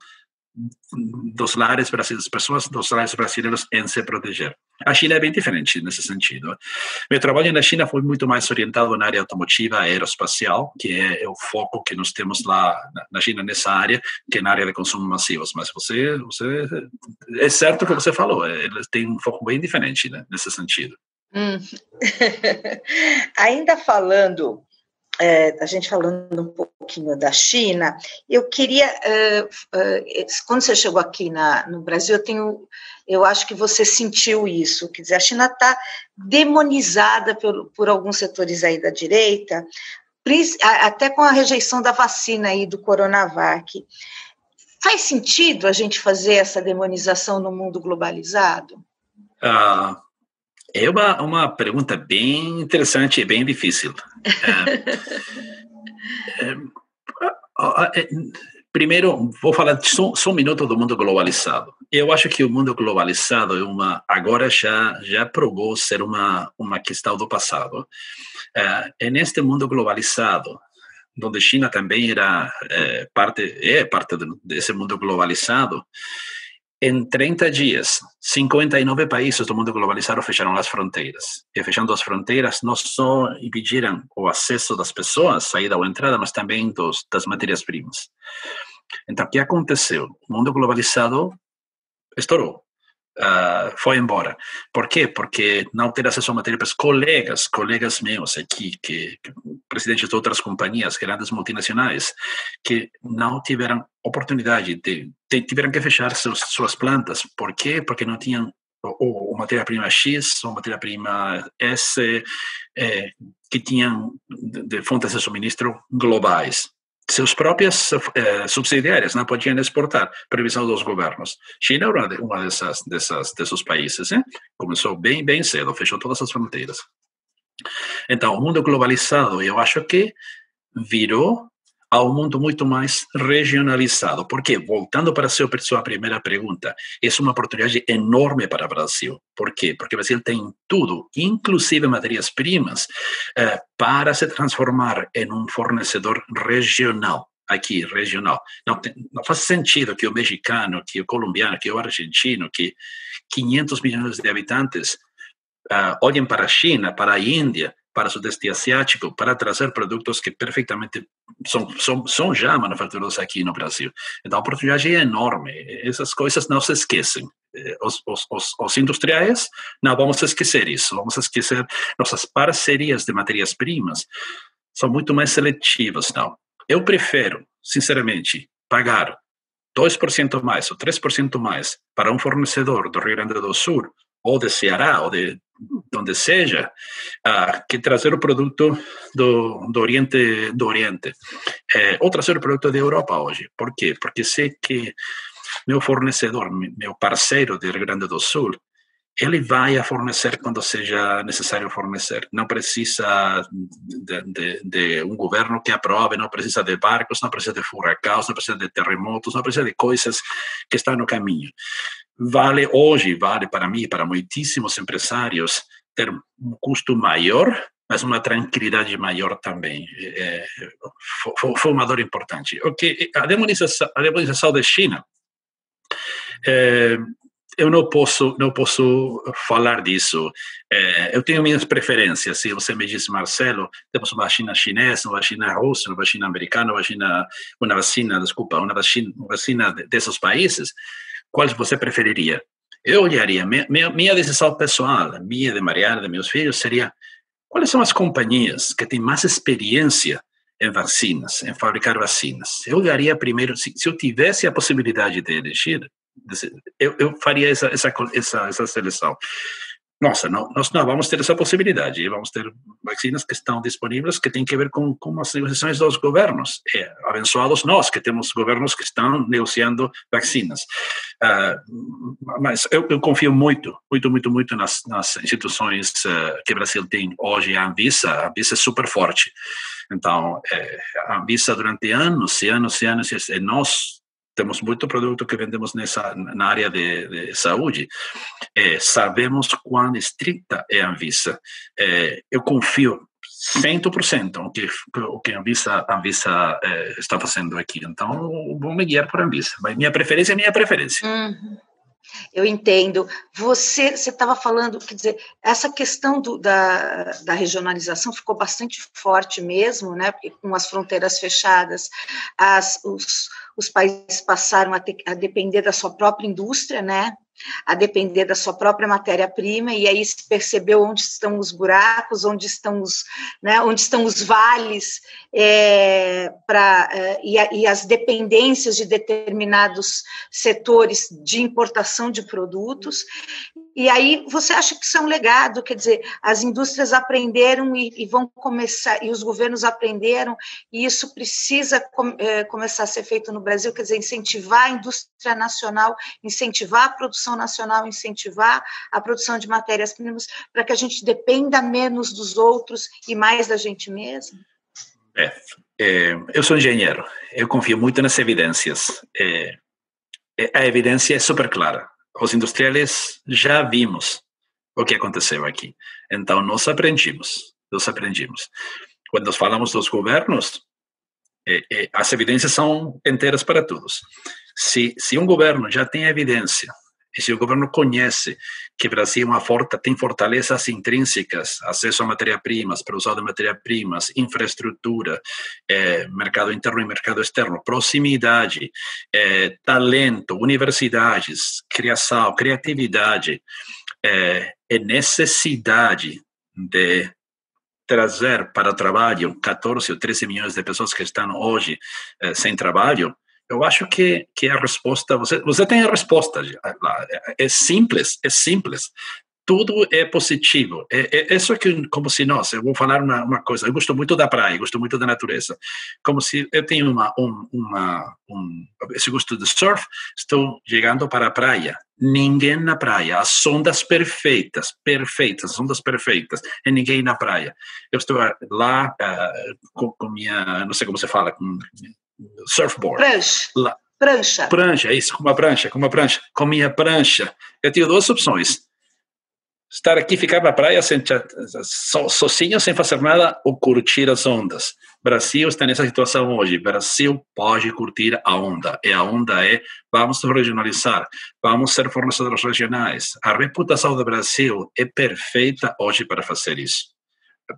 dos lares brasileiros, pessoas dos lares brasileiros em se proteger. A China é bem diferente nesse sentido. Meu trabalho na China foi muito mais orientado na área automotiva, aeroespacial, que é, o foco que nós temos lá na China nessa área, que na área de consumo massivos. Mas você, você é certo o que você falou, eles têm um foco bem diferente né, nesse sentido. Hum. [LAUGHS] Ainda falando é, a gente falando um pouquinho da China, eu queria, uh, uh, quando você chegou aqui na, no Brasil, eu tenho, eu acho que você sentiu isso, quer dizer, a China está demonizada por, por alguns setores aí da direita, até com a rejeição da vacina aí do Coronavac. Faz sentido a gente fazer essa demonização no mundo globalizado? Ah, é uma, uma pergunta bem interessante e bem difícil. É, é, é, primeiro, vou falar só, só, um minuto do mundo globalizado. Eu acho que o mundo globalizado é uma agora já já provou ser uma uma questão do passado. É, é neste mundo globalizado, onde China também era é, parte é parte desse mundo globalizado, em 30 dias, 59 países do mundo globalizado fecharam as fronteiras. E fechando as fronteiras, não só impediram o acesso das pessoas, saída ou entrada, mas também dos, das matérias-primas. Então, o que aconteceu? O mundo globalizado estourou uh, foi embora. Por quê? Porque não ter acesso a matérias colegas, colegas meus aqui, que, que presidentes de outras companhias, grandes multinacionais, que não tiveram oportunidade de, de tiveram que fechar seus, suas plantas. Por quê? Porque não tinham ou, matéria-prima X ou matéria-prima S é, que tinham de, de fontes de suministro globais seus próprias eh, subsidiárias não podiam exportar, previsão dos governos. China era uma dessas, dessas desses países, hein? começou bem bem cedo, fechou todas as fronteiras. Então, o mundo globalizado, eu acho que virou a um mundo muito mais regionalizado. Porque, voltando para a sua, primeira pergunta, é uma oportunidade enorme para o Brasil. Por quê? Porque o Brasil tem tudo, inclusive matérias-primas, eh, para se transformar em um fornecedor regional aqui, regional. Não, tem, não faz sentido que o mexicano, que o colombiano, que o argentino, que 500 milhões de habitantes uh, olhem para a China, para a Índia, para o Sudeste Asiático para trazer produtos que perfeitamente são, são, são já manufaturados aqui no Brasil. Então, a oportunidade é enorme. Essas coisas não se esquecem. Eh, os, os, os, os industriais, não vamos esquecer isso. Vamos esquecer nossas parcerias de matérias-primas são muito mais seletivas, não. Eu prefiro, sinceramente, pagar 2% mais ou 3% mais para um fornecedor do Rio Grande do Sul ou de Ceará ou de donde seja, uh, que trazer o produto do, do Oriente, do Oriente é, ou trazer o produto da Europa hoje. Por quê? Porque sei que meu fornecedor, meu parceiro do Rio Grande do Sul, ele vai a fornecer quando seja necessário fornecer. Não precisa de, de, de, um governo que aprove, não precisa de barcos, não precisa de furacões, não precisa de terremotos, não precisa de coisas que estão no caminho vale hoje, vale para mim, para muitíssimos empresários, ter um custo maior, mas uma tranquilidade maior também. É, foi, foi uma dor importante. Okay, a, demonização, a demonização da China, é, eu não posso não posso falar disso. É, eu tenho minhas preferências. Se você me diz, Marcelo, temos uma vacina chinesa, uma vacina russa, uma vacina americana, uma vacina, uma vacina, desculpa, uma vacina, uma vacina desses países, qual você preferiria? Eu olharia, minha, minha decisão pessoal, minha de Mariana, de meus filhos, seria quais são as companhias que têm mais experiência em vacinas, em fabricar vacinas. Eu olharia primeiro, se, se eu tivesse a possibilidade de elegir, eu, eu faria essa, essa, essa, essa seleção nossa, não, nós não vamos ter essa possibilidade. Vamos ter vacinas que estão disponíveis que têm que ver com, com as negociações dos governos. É, abençoados nós, que temos governos que estão negociando vacinas. Uh, mas eu, eu, confio muito, muito, muito, muito nas, nas instituições uh, que o Brasil tem hoje. A Anvisa, a Anvisa é super forte. Então, é, a Anvisa durante anos e anos e anos, e nós temos muito produto que vendemos nessa na área de, de saúde, é, sabemos quão estricta é a Anvisa. É, eu confio 100% o que o que a Anvisa, a Anvisa é, está fazendo aqui. Então, vou me guiar por Anvisa. Mas minha preferência é minha preferência. Uhum. Eu entendo. Você estava falando, quer dizer, essa questão do, da, da regionalização ficou bastante forte mesmo, né? Porque com as fronteiras fechadas, as, os, os países passaram a, ter, a depender da sua própria indústria, né? a depender da sua própria matéria-prima, e aí se percebeu onde estão os buracos, onde estão os, né, onde estão os vales é, pra, é, e, a, e as dependências de determinados setores de importação de produtos. E aí você acha que isso é legado, quer dizer, as indústrias aprenderam e, e vão começar, e os governos aprenderam, e isso precisa com, é, começar a ser feito no Brasil, quer dizer, incentivar a indústria nacional, incentivar a produção nacional, incentivar a produção de matérias-primas, para que a gente dependa menos dos outros e mais da gente mesmo? É, é, eu sou engenheiro, eu confio muito nas evidências. É, é a evidência é super clara os industriais já vimos o que aconteceu aqui. Então, nós aprendimos, nós aprendimos. Quando nós falamos dos governos, é, é, as evidências são inteiras para todos. Se, se um governo já tem evidência e se o governo conhece que o Brasil uma forta, tem fortalezas intrínsecas, acesso a matéria-primas, produção de matéria-primas, infraestrutura, é, mercado interno e mercado externo, proximidade, é, talento, universidades, criação, criatividade, é, e necessidade de trazer para trabalho 14 ou 13 milhões de pessoas que estão hoje eh, sem trabalho, eu acho que, que a resposta, você, você tem a resposta lá. É, é simples, é simples. Tudo é positivo. É, é isso que, como se nós, eu vou falar uma, uma coisa, eu gosto muito da praia, gosto muito da natureza. Como se eu tenho uma, um, uma, um, esse gosto de surf, estou chegando para a praia. Ninguém na praia, as ondas perfeitas, perfeitas, as ondas perfeitas, e ninguém na praia. Eu estou lá uh, com, com minha, não sei como se fala, com surfboard. Prancha. La, prancha. Prancha, é isso, com uma prancha, com uma prancha, com minha prancha. Eu tinha duas opções. Estar aqui, ficar na praia sem, so, sozinho, sem fazer nada, ou curtir as ondas. Brasil está nessa situação hoje. Brasil pode curtir a onda. E a onda é, vamos regionalizar, vamos ser fornecedores regionais. A reputação do Brasil é perfeita hoje para fazer isso.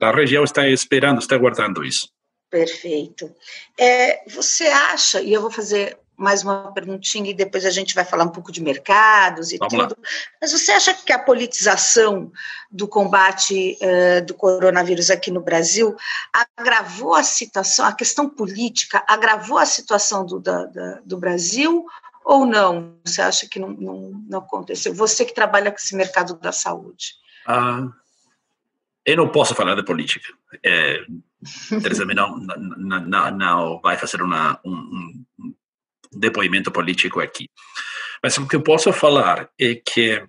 A região está esperando, está aguardando isso. Perfeito. É, você acha, e eu vou fazer mais uma perguntinha e depois a gente vai falar um pouco de mercados e Vamos tudo. Lá. Mas você acha que a politização do combate uh, do coronavírus aqui no Brasil agravou a situação, a questão política agravou a situação do, da, da, do Brasil ou não? Você acha que não, não, não, aconteceu? Você que trabalha com esse mercado da saúde. Ah, eu não posso falar de política. É, Teresa não, não, não, vai fazer uma, um, um depoimento político aqui. Mas o que eu posso falar é que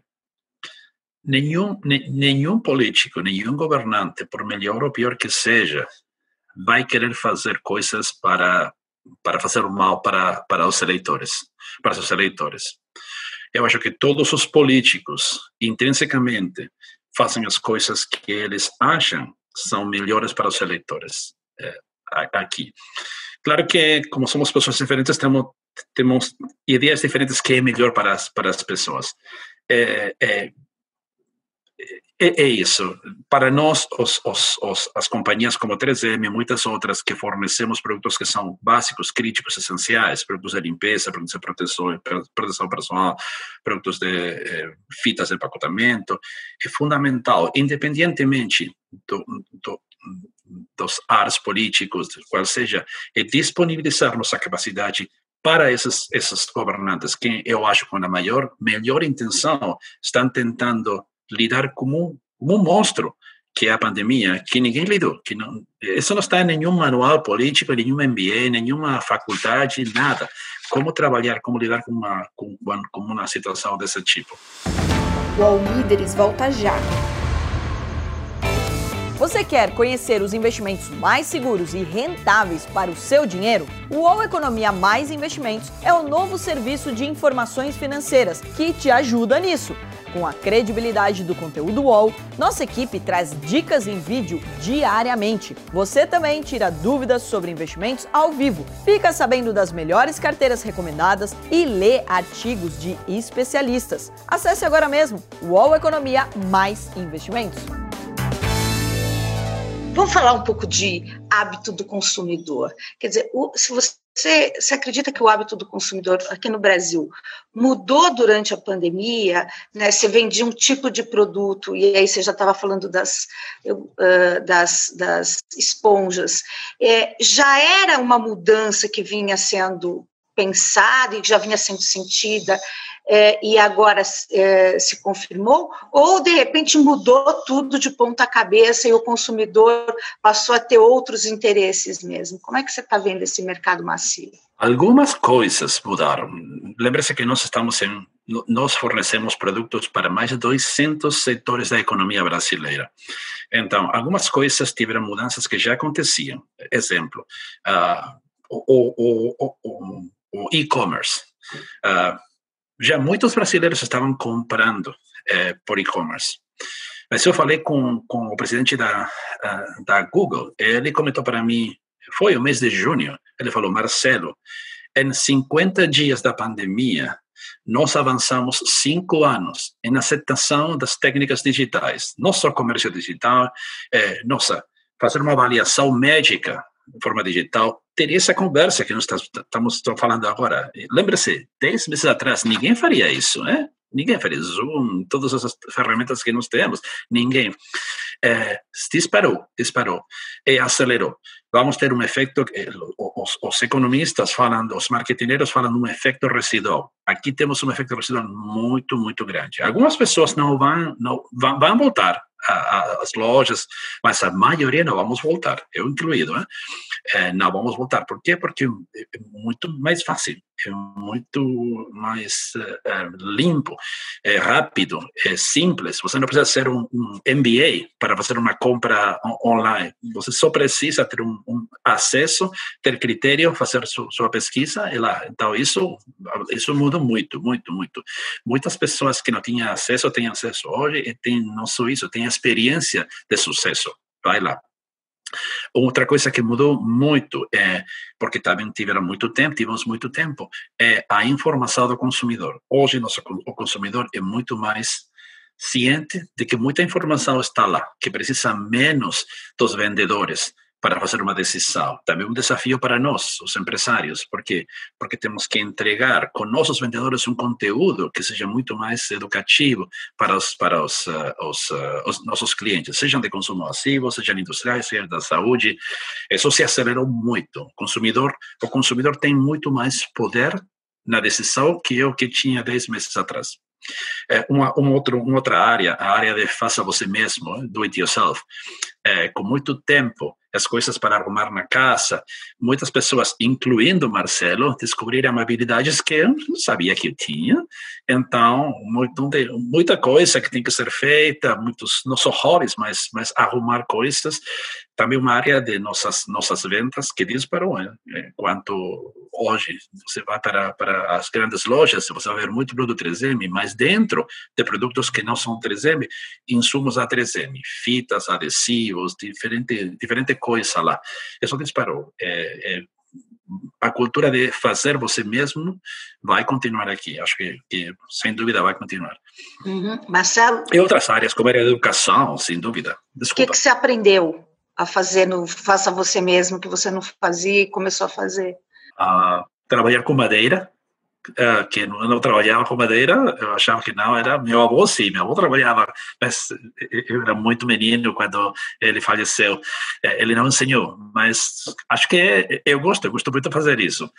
nenhum, nenhum político, nenhum governante, por melhor ou pior que seja, vai querer fazer coisas para para fazer mal para, para os eleitores, para seus eleitores. Eu acho que todos os políticos, intrinsecamente, fazem as coisas que eles acham são melhores para os eleitores é, aqui. Claro que, como somos pessoas diferentes, temos, temos ideias diferentes que é melhor para as, para as pessoas. É, é, é, é isso. Para nós, os, os, os, as companhias como 3M e muitas outras que fornecemos produtos que são básicos, críticos, essenciais, produtos de limpeza, produtos de proteção, proteção pessoal, produtos de eh, fitas de empacotamento, é fundamental, independentemente do, do, dos ares políticos, qual seja, é disponibilizar nossa capacidade para esses, esses governantes que eu acho com a maior, melhor intenção estão tentando lidar como, como um monstro que é a pandemia, que ninguém lidou. Que não, isso não está em nenhum manual político, nenhum MBA, nenhuma faculdade, nada. Como trabalhar, como lidar com uma, com, com uma situação desse tipo. O All Líderes volta já. Você quer conhecer os investimentos mais seguros e rentáveis para o seu dinheiro? O UOL Economia Mais Investimentos é o novo serviço de informações financeiras que te ajuda nisso. Com a credibilidade do conteúdo UOL, nossa equipe traz dicas em vídeo diariamente. Você também tira dúvidas sobre investimentos ao vivo, fica sabendo das melhores carteiras recomendadas e lê artigos de especialistas. Acesse agora mesmo UOL Economia Mais Investimentos. Vamos falar um pouco de hábito do consumidor. Quer dizer, se você você acredita que o hábito do consumidor aqui no Brasil mudou durante a pandemia? Né? Você vendia um tipo de produto e aí você já estava falando das, das, das esponjas. É, já era uma mudança que vinha sendo pensada e já vinha sendo sentida é, e agora é, se confirmou, ou de repente mudou tudo de ponta cabeça e o consumidor passou a ter outros interesses mesmo? Como é que você está vendo esse mercado macio? Algumas coisas mudaram. Lembre-se que nós estamos em nós fornecemos produtos para mais de 200 setores da economia brasileira. Então, algumas coisas tiveram mudanças que já aconteciam. Exemplo, uh, o, o, o, o e-commerce. Uh, já muitos brasileiros estavam comprando eh, por e-commerce. Mas eu falei com, com o presidente da, uh, da Google, ele comentou para mim, foi o mês de junho, ele falou, Marcelo, em 50 dias da pandemia, nós avançamos cinco anos em aceitação das técnicas digitais, não só comércio digital, eh, nossa, fazer uma avaliação médica forma digital, ter essa conversa que nós estamos falando agora. Lembra-se, dez meses atrás, ninguém faria isso, né? Ninguém faria Zoom, todas essas ferramentas que nós temos, ninguém. É, disparou, disparou e acelerou. Vamos ter um efeito, os, os economistas falam, os marketineiros falam um efeito residual. Aqui temos um efeito residual muito, muito grande. Algumas pessoas não vão, não, vão, vão voltar as lojas, mas a maioria não vamos voltar, eu incluído, né? É, não vamos voltar. Por quê? Porque é muito mais fácil, é muito mais é, limpo, é rápido, é simples. Você não precisa ser um, um MBA para fazer uma compra online. Você só precisa ter um, um acesso, ter critério, fazer su, sua pesquisa e lá. Então, isso, isso muda muito, muito, muito. Muitas pessoas que não tinham acesso têm acesso hoje e tem não só isso, tem experiência de sucesso. Vai lá. Outra coisa que mudou muito, é, porque também tiveram muito tempo, tivemos muito tempo, é a informação do consumidor. Hoje nosso, o consumidor é muito mais ciente de que muita informação está lá, que precisa menos dos vendedores, para fazer uma decisão. Também um desafio para nós, os empresários, porque porque temos que entregar com nossos vendedores um conteúdo que seja muito mais educativo para os para os, uh, os, uh, os nossos clientes, sejam de consumo passivo, sejam industriais, sejam da saúde. Isso se acelerou muito. O consumidor, o consumidor tem muito mais poder na decisão que eu que tinha 10 meses atrás. É, uma, outro, uma outra área, a área de faça você mesmo, do it yourself, é, com muito tempo, as coisas para arrumar na casa, muitas pessoas, incluindo Marcelo, descobriram habilidades que eu não sabia que eu tinha. Então, muito, muita coisa que tem que ser feita, muitos, não só hobbies, mas, mas arrumar coisas. Também uma área de nossas, nossas vendas que disparou. Né? Enquanto hoje você vai para, para as grandes lojas, você vai ver muito produto 3M, mas dentro de produtos que não são 3M, insumos a 3M, fitas, adesivos, diferente, diferente coisa lá. Isso disparou. É, é, a cultura de fazer você mesmo vai continuar aqui. Acho que, que sem dúvida, vai continuar. Uhum. Marcelo? E outras áreas, como a educação, sem dúvida. O que, que você aprendeu a fazer no Faça Você Mesmo, que você não fazia e começou a fazer? A trabalhar com madeira, uh, que não, não, trabalhava com madeira, eu achava que não, era meu avô sim, meu avô trabalhava, mas eu era muito menino quando ele faleceu, ele não ensinou, mas acho que eu gosto, eu gosto muito de fazer isso.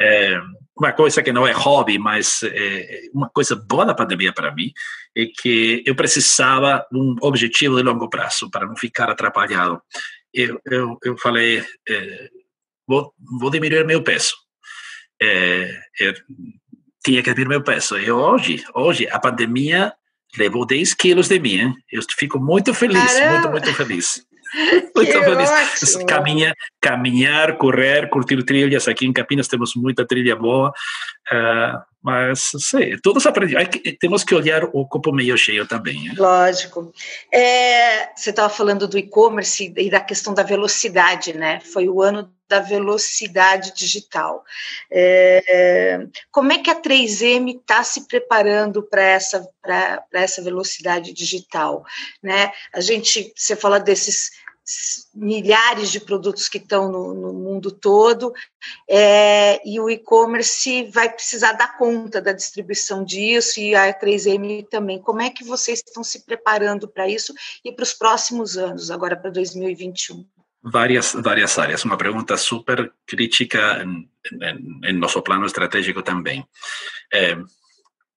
É, uma coisa que não é hobby, mas é uma coisa boa da pandemia para mim é que eu precisava de um objetivo de longo prazo para não ficar atrapalhado. Eu, eu, eu falei, é, vou, vou diminuir meu peso é, eu tinha que ter meu peso. E hoje, hoje, a pandemia levou 10 quilos de mim. Hein? Eu fico muito feliz, Caramba. muito, muito feliz. [LAUGHS] Muito feliz. Caminha, caminhar, correr, curtir trilhas. Aqui em Campinas temos muita trilha boa. Uh, mas, sei, todos aprendem. Temos que olhar o copo meio cheio também. Né? Lógico. É, você estava falando do e-commerce e da questão da velocidade, né? Foi o ano da velocidade digital. É, como é que a 3M está se preparando para essa, essa velocidade digital? Né? A gente, você fala desses milhares de produtos que estão no, no mundo todo, é, e o e-commerce vai precisar dar conta da distribuição disso, e a 3M também. Como é que vocês estão se preparando para isso e para os próximos anos, agora para 2021? Várias, várias áreas. Uma pergunta super crítica em, em, em nosso plano estratégico também. É,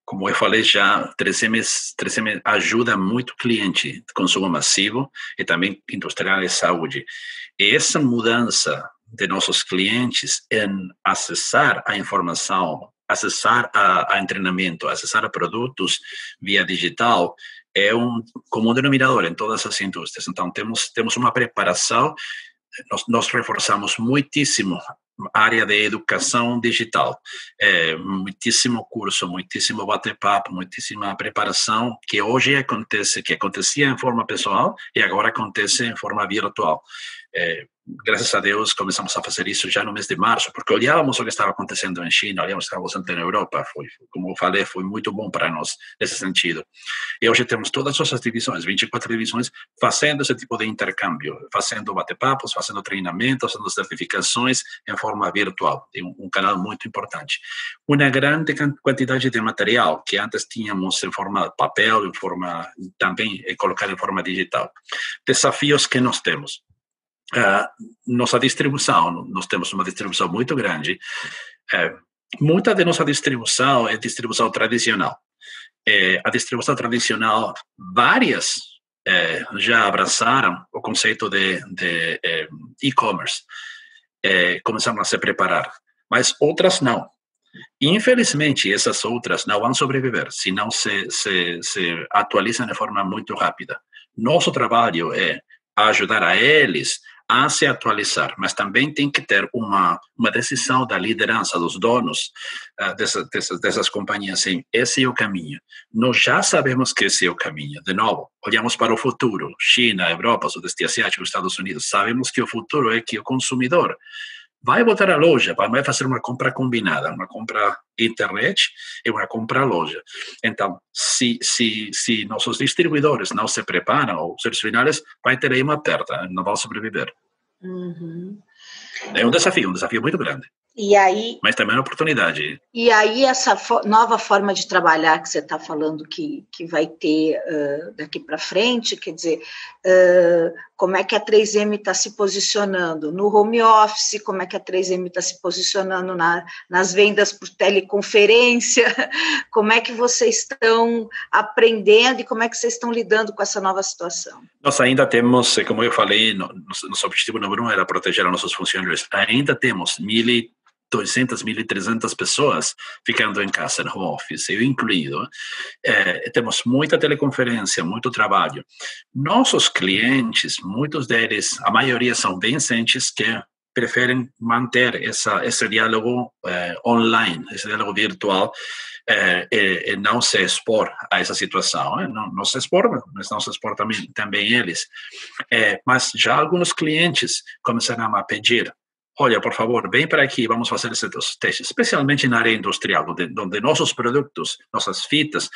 como eu falei já, 3M, 3M ajuda muito cliente consumo massivo e também industrial e saúde. E essa mudança de nossos clientes em acessar a informação, acessar a, a treinamento, acessar a produtos via digital, é um comum denominador em todas as indústrias. Então, temos, temos uma preparação, nós, nós reforçamos muitíssimo área de educação digital. É, muitíssimo curso, muitíssimo bate-papo, muitíssima preparação que hoje acontece, que acontecia em forma pessoal e agora acontece em forma virtual. É, graças a Deus, começamos a fazer isso já no mês de março, porque olhávamos o que estava acontecendo em China, olhávamos o que estava acontecendo na Europa. Foi, como eu falei, foi muito bom para nós nesse sentido. E hoje temos todas as divisões, 24 divisões, fazendo esse tipo de intercâmbio, fazendo bate-papos, fazendo treinamentos, fazendo certificações em forma virtual. Tem um, um canal muito importante. Uma grande quantidade de material que antes tínhamos em forma papel, em forma também colocar em forma digital. Desafios que nós temos nossa distribuição, nós temos uma distribuição muito grande. Uh, muita de nossa distribuição é distribuição tradicional. Uh, a distribuição tradicional, várias eh, já abraçaram o conceito de, de e-commerce, começaram a se preparar, mas outras não. Infelizmente, essas outras não vão sobreviver se não se, se, se atualizam de forma muito rápida. Nosso trabalho é ajudar a eles a se atualizar, mas também tem que ter uma, uma decisão da liderança, dos donos uh, dessas, dessas, dessas companhias, esse é o caminho. Nós já sabemos que esse é o caminho. De novo, olhamos para o futuro, China, Europa, Sudeste Asiático, Estados Unidos, sabemos que o futuro é que o consumidor vai voltar à loja, vai fazer uma compra combinada, uma compra internet e uma compra loja. Então, se, se, se nossos distribuidores não se preparam, ou seus finais, vai ter aí uma perda, não vão sobreviver. Uhum. É um desafio, um desafio muito grande. E aí, mas também é uma oportunidade. E aí essa fo nova forma de trabalhar que você está falando que, que vai ter uh, daqui para frente, quer dizer, como é que a 3M está se posicionando no home office, como é que a 3M está se posicionando na, nas vendas por teleconferência, [LAUGHS] como é que vocês estão aprendendo e como é que vocês estão lidando com essa nova situação? Nós ainda temos, como eu falei, nosso, nosso objetivo número um era proteger os nossos funcionários, ainda temos mil 200, 1.300 pessoas ficando em casa, no home office, eu incluído. É, temos muita teleconferência, muito trabalho. Nossos clientes, muitos deles, a maioria são vencentes que preferem manter essa, esse diálogo é, online, esse diálogo virtual, e, e, não se expor a essa situação. Né? Não, não, se expor, mas não se expor também, também eles. Mas já alguns clientes começaram a pedir olha, por favor, vem para aqui, vamos fazer esses testes, especialmente na área industrial, onde, onde nossos produtos, nossas fitas,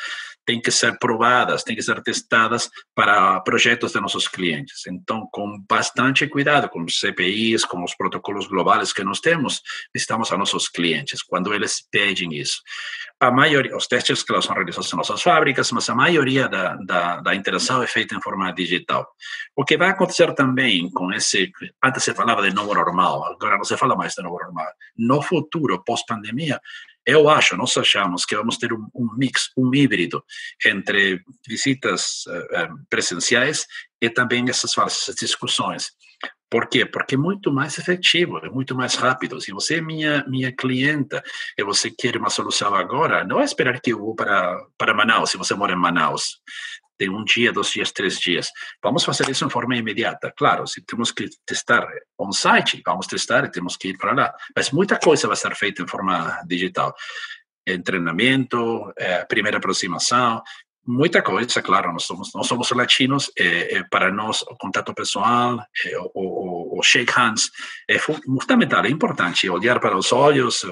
têm que ser provadas, têm que ser testadas para projetos de nossos clientes. Então, com bastante cuidado com os CPIs, com os protocolos globais que nós temos, estamos a nossos clientes, quando eles pedem isso. A maioria, os testes, que são realizados em nossas fábricas, mas a maioria da, da, da interação é feita em forma digital. O que vai acontecer também com esse, antes se falava de novo normal, agora não se fala mais de novo normal. No futuro, pós-pandemia, eu acho, nós achamos que vamos ter um, um mix, um híbrido entre visitas uh, presenciais e também essas falsas discussões. Por quê? Porque é muito mais efetivo, é muito mais rápido. Se você é minha, minha clienta e você quer uma solução agora, não é esperar que eu vou para, para Manaus, se você mora em Manaus de um dia, dois dias, três dias. Vamos fazer isso de forma imediata. Claro, se temos que testar on-site, vamos testar e temos que ir para lá. Mas muita coisa vai ser feita em forma digital. Em treinamento, é, primeira aproximação, muita coisa, claro, nós somos, nós somos latinos, é, é, para nós o contato pessoal, é, o, o, o, shake hands é fundamental, é importante, olhar para os olhos,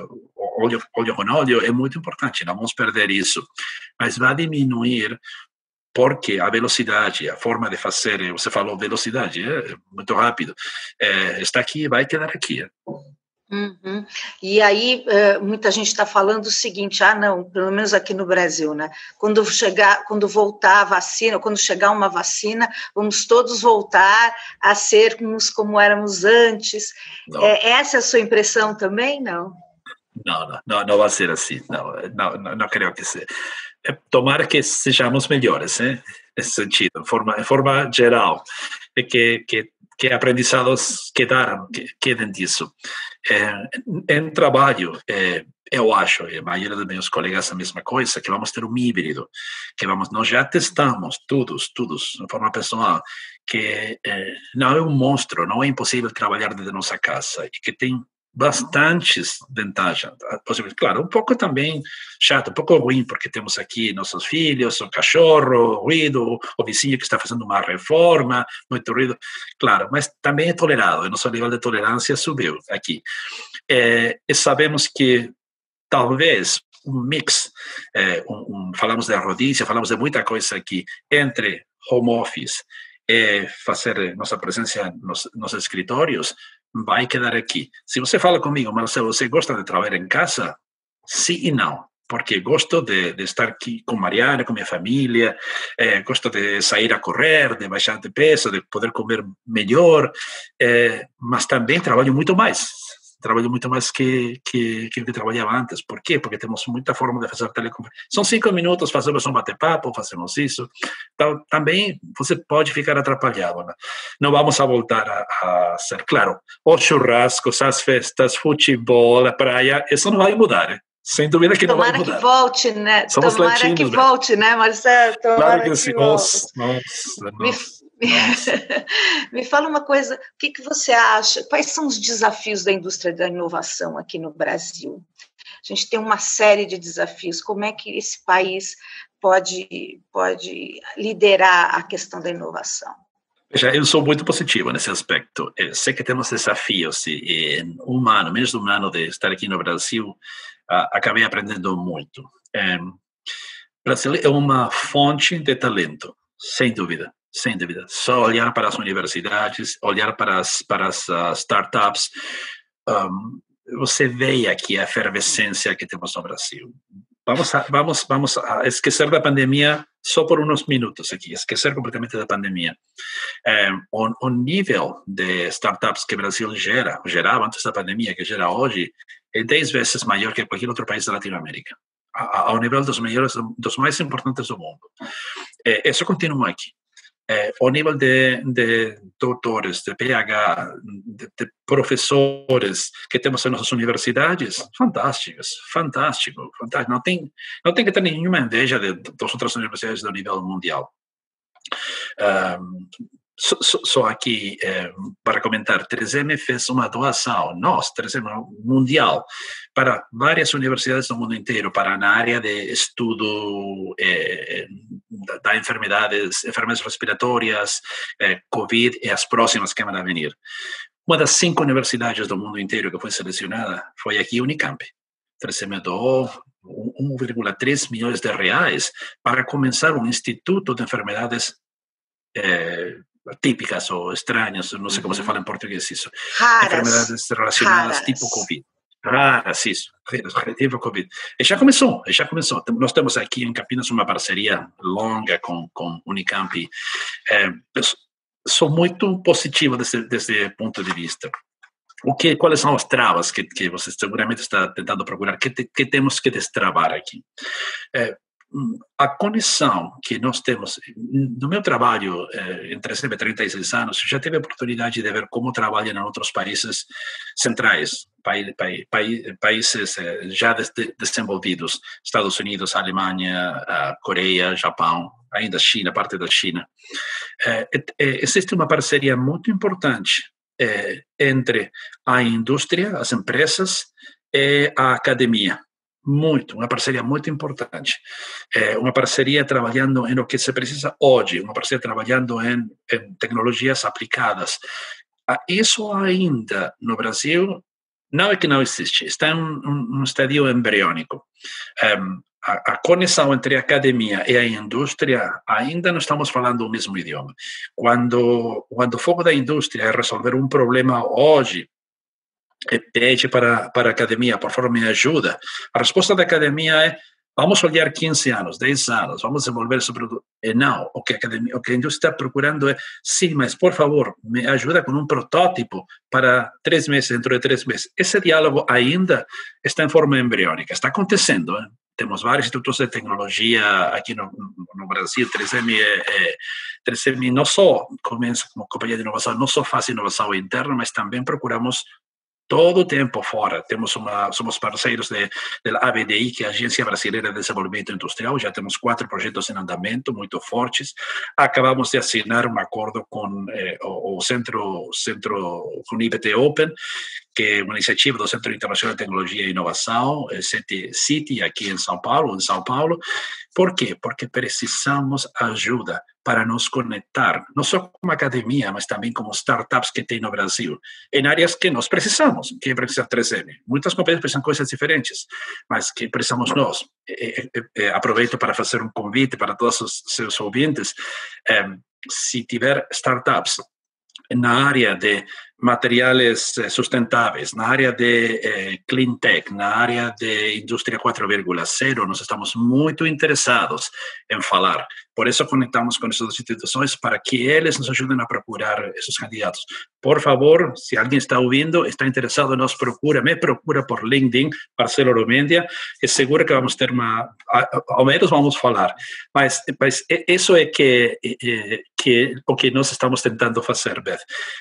olho, olho com olho, é muito importante, não vamos perder isso, mas vai diminuir porque a velocidade, a forma de fazer, você falou velocidade, é muito rápido, é, está aqui e vai quedar aqui. Uhum. E aí muita gente está falando o seguinte, ah não, pelo menos aqui no Brasil, né? Quando chegar, quando voltar a vacina, quando chegar uma vacina, vamos todos voltar a sermos como éramos antes. É, essa é a sua impressão também, não? Não, não, não, não vai ser assim. Não, não, não, não creio que seja. É, tomara que sejamos melhores, né? nesse sentido, em forma, forma geral, que, que, que aprendizados quedaram, que, quedem disso. É, em trabalho, é, eu acho, e a maioria dos meus colegas a mesma coisa, que vamos ter um híbrido, que vamos, nós já testamos todos, todos, de forma pessoal, que é, não é um monstro, não é impossível trabalhar desde nossa casa e que tem bastantes vantagens. Claro, um pouco também chato, um pouco ruim, porque temos aqui nossos filhos, o cachorro, o ruído, o vizinho que está fazendo uma reforma, muito ruído. Claro, mas também é tolerado, o nosso nível de tolerância subiu aqui. É, e sabemos que talvez um mix, é, um, um, falamos de rodízio, falamos de muita coisa aqui, entre home office e fazer nossa presença nos, nos escritórios, vai quedar aqui. Se você fala comigo, Marcelo, você gosta de trabalhar em casa? Sim e não. Porque gosto de, de estar aqui com Mariana, com minha família, eh, gosto de sair a correr, de baixar de peso, de poder comer melhor, eh, mas também trabalho muito mais trabalho muito mais que, que, que, que trabalhava antes. Por quê? Porque temos muita forma de fazer teleconferência. São cinco minutos, fazemos um bate-papo, fazemos isso. Então, também você pode ficar atrapalhado. Né? Não vamos a voltar a, a ser, claro, os churrascos, as festas, futebol, a praia, isso não vai mudar. Né? Sem dúvida que tomara não vai mudar. que volte, né? Somos tomara latinos, que né? volte, né, Marcelo? Tomara Claro que que sim. volte. Nossa, nossa. me [LAUGHS] fala uma coisa, o que, que você acha? Quais são os desafios da indústria da inovação aqui no Brasil? A gente tem uma série de desafios. Como é que esse país pode, pode liderar a questão da inovação? Veja, eu sou muito positivo nesse aspecto. Eu sei que temos desafios e em um ano, menos de um ano de estar aqui no Brasil, ah, acabei aprendendo muito. É, Brasil é uma fonte de talento, sem dúvida, sem dúvida. Só olhar para as universidades, olhar para as, para as ah, startups, um, você vê aqui a efervescência que temos no Brasil. Vamos a, vamos, vamos esquecer da pandemia só por uns minutos aqui, esquecer completamente da pandemia. O, o, nível de startups que o Brasil gera, gerava antes da pandemia, que gera hoje, é 10 vezes maior que qualquer outro país da Latinoamérica, ao nível dos melhores, dos mais importantes do mundo. É, isso continua aqui. É, o nível de, de doutores, de PH, de, de, professores que temos em nossas universidades, fantásticos, fantástico, fantástico. Não tem, não tem que ter nenhuma inveja de, das outras universidades do nível mundial. Um, só, só, aqui é, para comentar, 3M fez uma doação, nós, 3M mundial, para várias universidades do mundo inteiro, para na área de estudo é, da, da, enfermidades, enfermedades respiratórias, é, Covid e as próximas que vão a vir. Uma das cinco universidades do mundo inteiro que foi selecionada foi aqui, Unicamp. 3M doou 1,3 milhões de reais para começar um instituto de enfermedades é, típicas ou estranhas, não sei como se fala em português isso. Raras. Enfermedades relacionadas Raras. tipo Covid. Raras, isso, tipo Covid. E já começou, já começou. Nós temos aqui em Campinas uma parceria longa com, com Unicamp. É, sou muito positivo desse, desse ponto de vista. O que, quais são as travas que, que você seguramente está tentando procurar? Que, te, que temos que destravar aqui? É, a conexão que nós temos, no meu trabalho, eh, entre 36 anos, já tive a oportunidade de ver como trabalham em outros países centrais, países eh, já des, desenvolvidos, Estados Unidos, Alemanha, Coreia, Japão, ainda China, parte da China. Eh, existe uma parceria muito importante entre a indústria, as empresas e a academia muito, uma parceria muito importante. É uma parceria trabalhando em o que se precisa hoje, uma parceria trabalhando em, em tecnologias aplicadas. Isso ainda no Brasil não é que não existe, está em um, um, estadio embriônico. A, a, conexão entre a academia e a indústria, ainda não estamos falando o mesmo idioma. Quando, quando o foco da indústria é resolver um problema hoje, pede para, para a academia, por favor, me ajuda, a resposta da academia é vamos olhar 15 anos, 10 anos, vamos desenvolver esse produto. E não, o que, a academia, o que a indústria está procurando é, sim, mas por favor, me ajuda com um protótipo para três meses, dentro de três meses. Esse diálogo ainda está em forma embriônica, está acontecendo. Hein? Temos vários institutos de tecnologia aqui no, no Brasil, 3M, é, 3M não só começa como companhia de inovação, não só faz inovação interna, mas também procuramos todo o tempo fora. Temos uma, somos parceiros de, da ABDI, que é a Agência Brasileira de Desenvolvimento Industrial, já temos quatro projetos em andamento muito fortes. Acabamos de assinar um acordo com eh, o, o, centro, centro, com o IBT Open, que é uma iniciativa do Centro Internacional de Tecnologia e Inovação, City, aqui em São Paulo, em São Paulo. Por quê? Porque precisamos ajuda para nos conectar, não só como academia, mas também como startups que tem no Brasil, em áreas que nós precisamos. Quem precisa 3M? Muitas companhias precisam coisas diferentes, mas que precisamos nós. Aproveito para fazer um convite para todos os seus ouvintes. se tiver startups na área de materiales eh, sustentáveis, na área de eh, clean tech, na área de indústria 4,0, nós estamos muito interessados em falar. Por isso conectamos com essas instituições para que eles nos ajudem a procurar esses candidatos. Por favor, se alguém está ouvindo, está interessado, nos procura, me procura por LinkedIn, Marcelo Romendia, é seguro que vamos ter uma, ao menos vamos falar. Mas, mas isso é que, que o que nós estamos tentando fazer, Beth.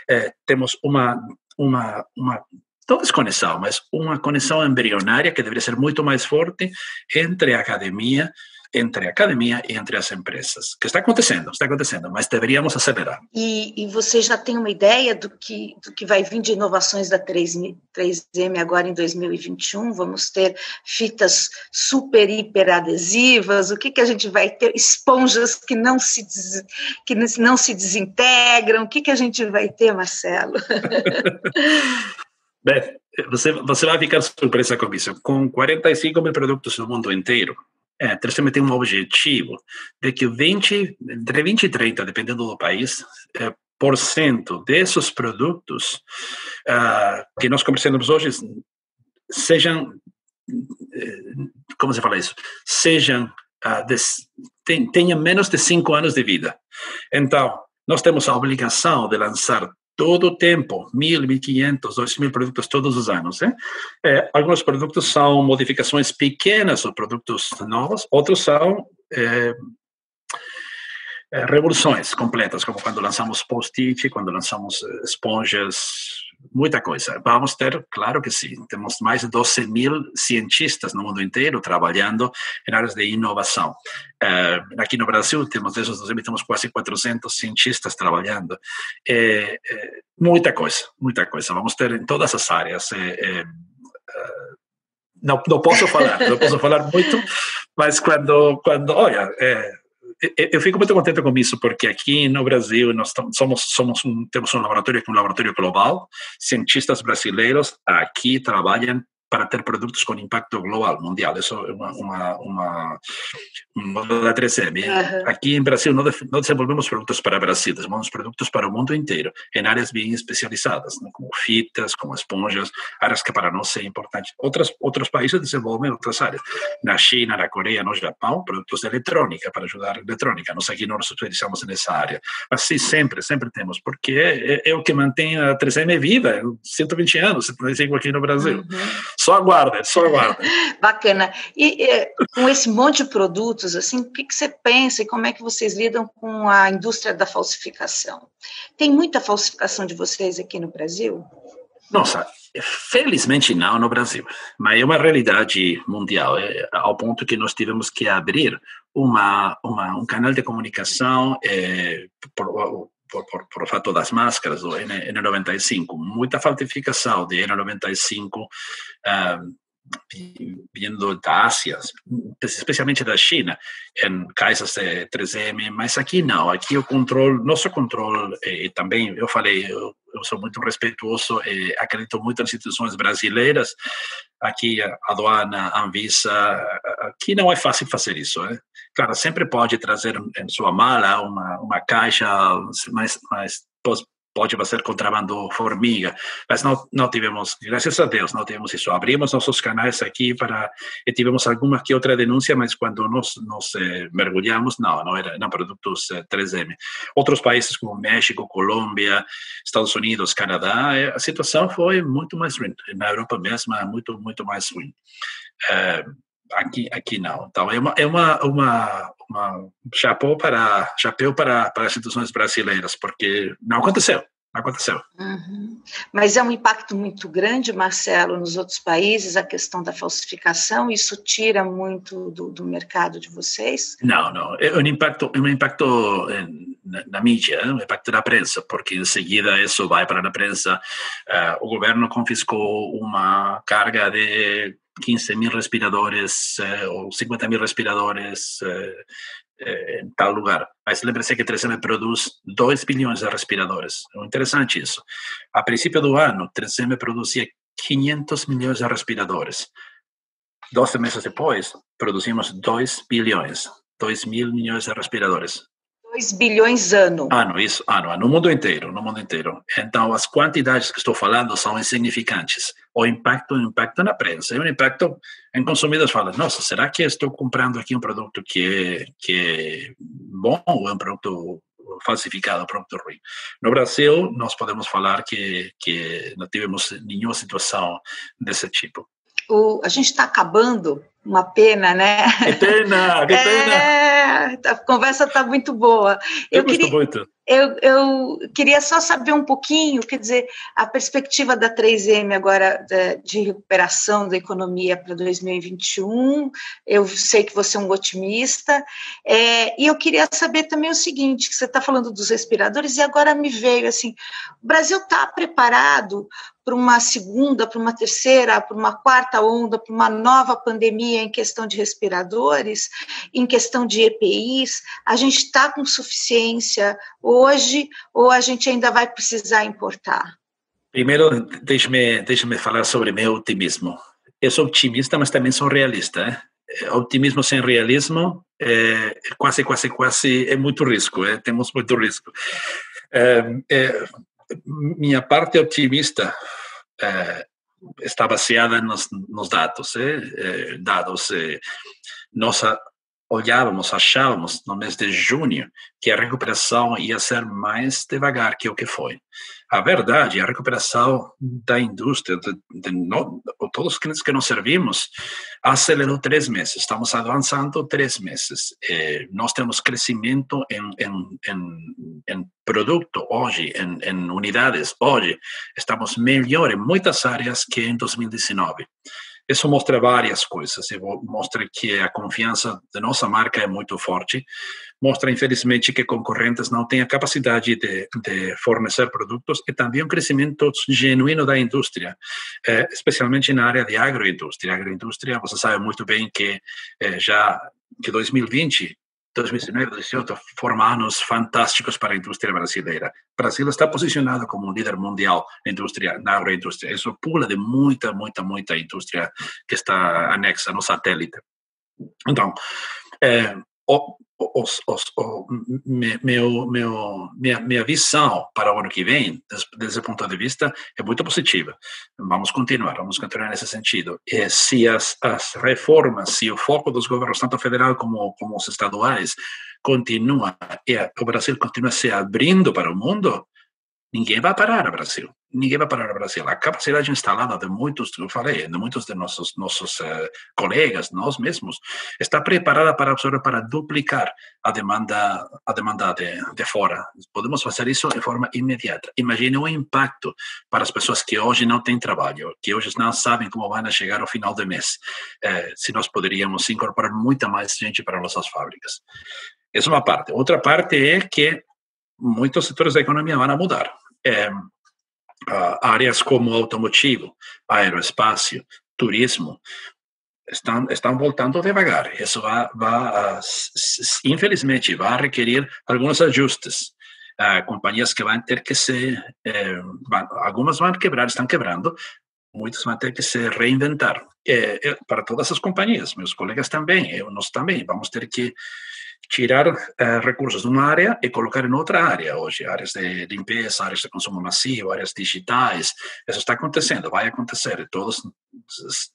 É, temos uma, uma, uma não desconexão, mas uma conexão embrionária que deveria ser muito mais forte entre a academia entre a academia e entre as empresas. Que está acontecendo, está acontecendo, mas deveríamos acelerar. E, e você já tem uma ideia do que, do que vai vir de inovações da 3, 3M agora em 2021? Vamos ter fitas super, hiper adesivas? O que, que a gente vai ter? Esponjas que não se, des, que não se desintegram? O que, que a gente vai ter, Marcelo? [LAUGHS] Bem, você, você vai ficar surpresa com isso. Com 45 mil produtos no mundo inteiro, é, Tracema tem um objetivo de que 20, entre 20 e 30, dependendo do país, é, por cento desses produtos uh, que nós comercializamos hoje sejam, é, como se fala isso, sejam, uh, ten, tenham menos de 5 anos de vida. Então, nós temos a obrigação de lançar todo o tempo, mil, mil quinhentos, dois mil produtos todos os anos. Né? É, alguns produtos são modificações pequenas ou produtos novos, outros são é, é, revoluções completas, como quando lançamos post-it, quando lançamos esponjas muita coisa. Vamos ter, claro que sim, temos mais de 12 mil cientistas no mundo inteiro trabalhando em áreas de inovação. Uh, aqui no Brasil, temos desde os 2000, temos quase 400 cientistas trabalhando. É, é, muita coisa, muita coisa. Vamos ter em todas as áreas. É, não, não posso falar, não posso falar muito, mas quando, quando olha, eu fico muito contente com isso, porque aqui no Brasil nós somos, somos um, temos um laboratório que é um laboratório global, cientistas brasileiros aqui trabalham para ter produtos com impacto global, mundial. Isso é uma, uma, uma, uma da 3M. Uhum. Aqui em Brasil não, não, desenvolvemos produtos para Brasil, desenvolvemos produtos para o mundo inteiro, em áreas bem especializadas, né, como fitas, como esponjas, áreas que para nós são importantes. Outras, outros países desenvolvem outras áreas. Na China, na Coreia, no Japão, produtos de eletrônica, para ajudar a eletrônica. Nós aqui não nos especializamos nessa área. Mas sim, sempre, sempre temos, porque é, é, é o que mantém a 3M viva, 120 anos, 125 aqui no Brasil. Uhum. Só aguarda, só aguarda. [LAUGHS] Bacana. E, e, com esse monte de produtos, assim, o que, que você pensa e como é que vocês lidam com a indústria da falsificação? Tem muita falsificação de vocês aqui no Brasil? Nossa, felizmente não no Brasil, mas é uma realidade mundial, é, ao ponto que nós tivemos que abrir uma, uma um canal de comunicação é, por, por, por, por fato das máscaras do N, N95, muita falsificação de N95 uh, vindo da Ásia, especialmente da China, em caixas de 3M, mas aqui não, aqui o controle, nosso controle, e também eu falei, eu, eu sou muito respeituoso e acredito muito nas instituições brasileiras. Aqui, a aduana, a Anvisa, aqui não é fácil fazer isso. Né? Claro, sempre pode trazer em sua mala uma, uma caixa mais, mais pode fazer contrabando formiga, mas não, não tivemos, graças a Deus, não tivemos isso. Abrimos nossos canais aqui para, e tivemos alguma que outra denúncia, mas quando nós, nós eh, mergulhamos, não, não eram produtos eh, 3M. Outros países como México, Colômbia, Estados Unidos, Canadá, eh, a situação foi muito mais ruim. Na Europa mesmo, muito, muito mais ruim. Eh, aqui, aqui não. Então, é uma, é uma, uma, uma chapéu para chapéu para, para as instituições brasileiras, porque não aconteceu. Não aconteceu. Uhum. Mas é um impacto muito grande, Marcelo, nos outros países, a questão da falsificação, isso tira muito do, do mercado de vocês? Não, não. É um impacto, é um impacto na, na mídia, um impacto na prensa, porque em seguida isso vai para a prensa. Uh, o governo confiscou uma carga de 15 mil respiradores uh, ou 50 mil respiradores uh, em tal lugar. Mas lembre-se que 3M produz 2 bilhões de respiradores. É interessante isso. A princípio do ano, 3M produzia 500 milhões de respiradores. 12 meses depois, produzimos 2 bilhões, 2 mil milhões de respiradores. 2 bilhões ano. Ano, isso, ano, no mundo inteiro, no mundo inteiro. Então, as quantidades que estou falando são insignificantes. O impacto, o impacto na prensa, o impacto em consumidores falam, nossa, será que estou comprando aqui um produto que é, que é bom ou é um produto falsificado, um produto ruim? No Brasil, nós podemos falar que, que não tivemos nenhuma situação desse tipo. O, a gente está acabando, uma pena, né? Que pena! [LAUGHS] É a conversa está muito boa. Eu, eu queria, muito. Eu, eu queria só saber um pouquinho, quer dizer, a perspectiva da 3M agora de recuperação da economia para 2021. Eu sei que você é um otimista. É, e eu queria saber também o seguinte: que você está falando dos respiradores, e agora me veio assim: o Brasil está preparado para uma segunda, para uma terceira, para uma quarta onda, para uma nova pandemia em questão de respiradores, em questão de EPIs? A gente está com suficiência hoje ou a gente ainda vai precisar importar? Primeiro, deixe-me deixe falar sobre meu otimismo. Eu sou otimista, mas também sou realista. Eh? Otimismo sem realismo é quase, quase, quase é muito risco. É? Temos muito risco. É, é, minha parte otimista é, está baseada nos, nos dados. Dados. nós olhávamos, achávamos no mês de junho que a recuperação ia ser mais devagar que o que foi. A verdade, a recuperação da indústria, de, de, no, todos os clientes que nós servimos, acelerou três meses. Estamos avançando três meses. Eh, nós temos crescimento em, em, em, em produto hoje, em, unidades hoje. Estamos melhor em muitas áreas que em 2019. Isso mostra várias coisas. Mostra que a confiança da nossa marca é muito forte. Mostra, infelizmente, que concorrentes não têm a capacidade de, de fornecer produtos e também um crescimento genuíno da indústria, eh, especialmente na área de agroindústria. Agroindústria, você sabe muito bem que eh, já que 2020 2019 e 2018 foram anos fantásticos para a indústria brasileira. Brasil está posicionado como um líder mundial na indústria, na agroindústria. Isso pula de muita, muita, muita indústria que está anexa no satélite. Então, é, os, os, o, meu, meu, minha, minha visão para o ano que vem, desse ponto de vista, é muito positiva. Vamos continuar, vamos continuar nesse sentido. E se as, as reformas, se o foco dos governos, tanto federal como, como os estaduais, continua e o Brasil continua se abrindo para o mundo, ninguém vai parar o Brasil. Ninguém vai parar o Brasil. A capacidade instalada de muitos, eu falei, de muitos de nossos nossos uh, colegas, nós mesmos, está preparada para absorver, para duplicar a demanda a demanda de, de fora. Podemos fazer isso de forma imediata. Imagine o impacto para as pessoas que hoje não têm trabalho, que hoje não sabem como vão chegar ao final do mês, uh, se nós poderíamos incorporar muita mais gente para nossas fábricas. Essa é uma parte. Outra parte é que muitos setores da economia vão mudar. É, áreas como automotivo, aeroespaço, turismo, estão, estão voltando devagar. Isso vai, vai, infelizmente, vai requerir alguns ajustes. uh, companhias que vão ter que se, eh, algumas vão quebrar, estão quebrando, muitas vão ter que se reinventar. Eh, para todas as companhias, meus colegas também, eu, nós também, vamos ter que tirar uh, recursos de uma área e colocar em outra área hoje, áreas de limpeza, áreas de consumo massivo, áreas digitais. Isso está acontecendo, vai acontecer. Todos,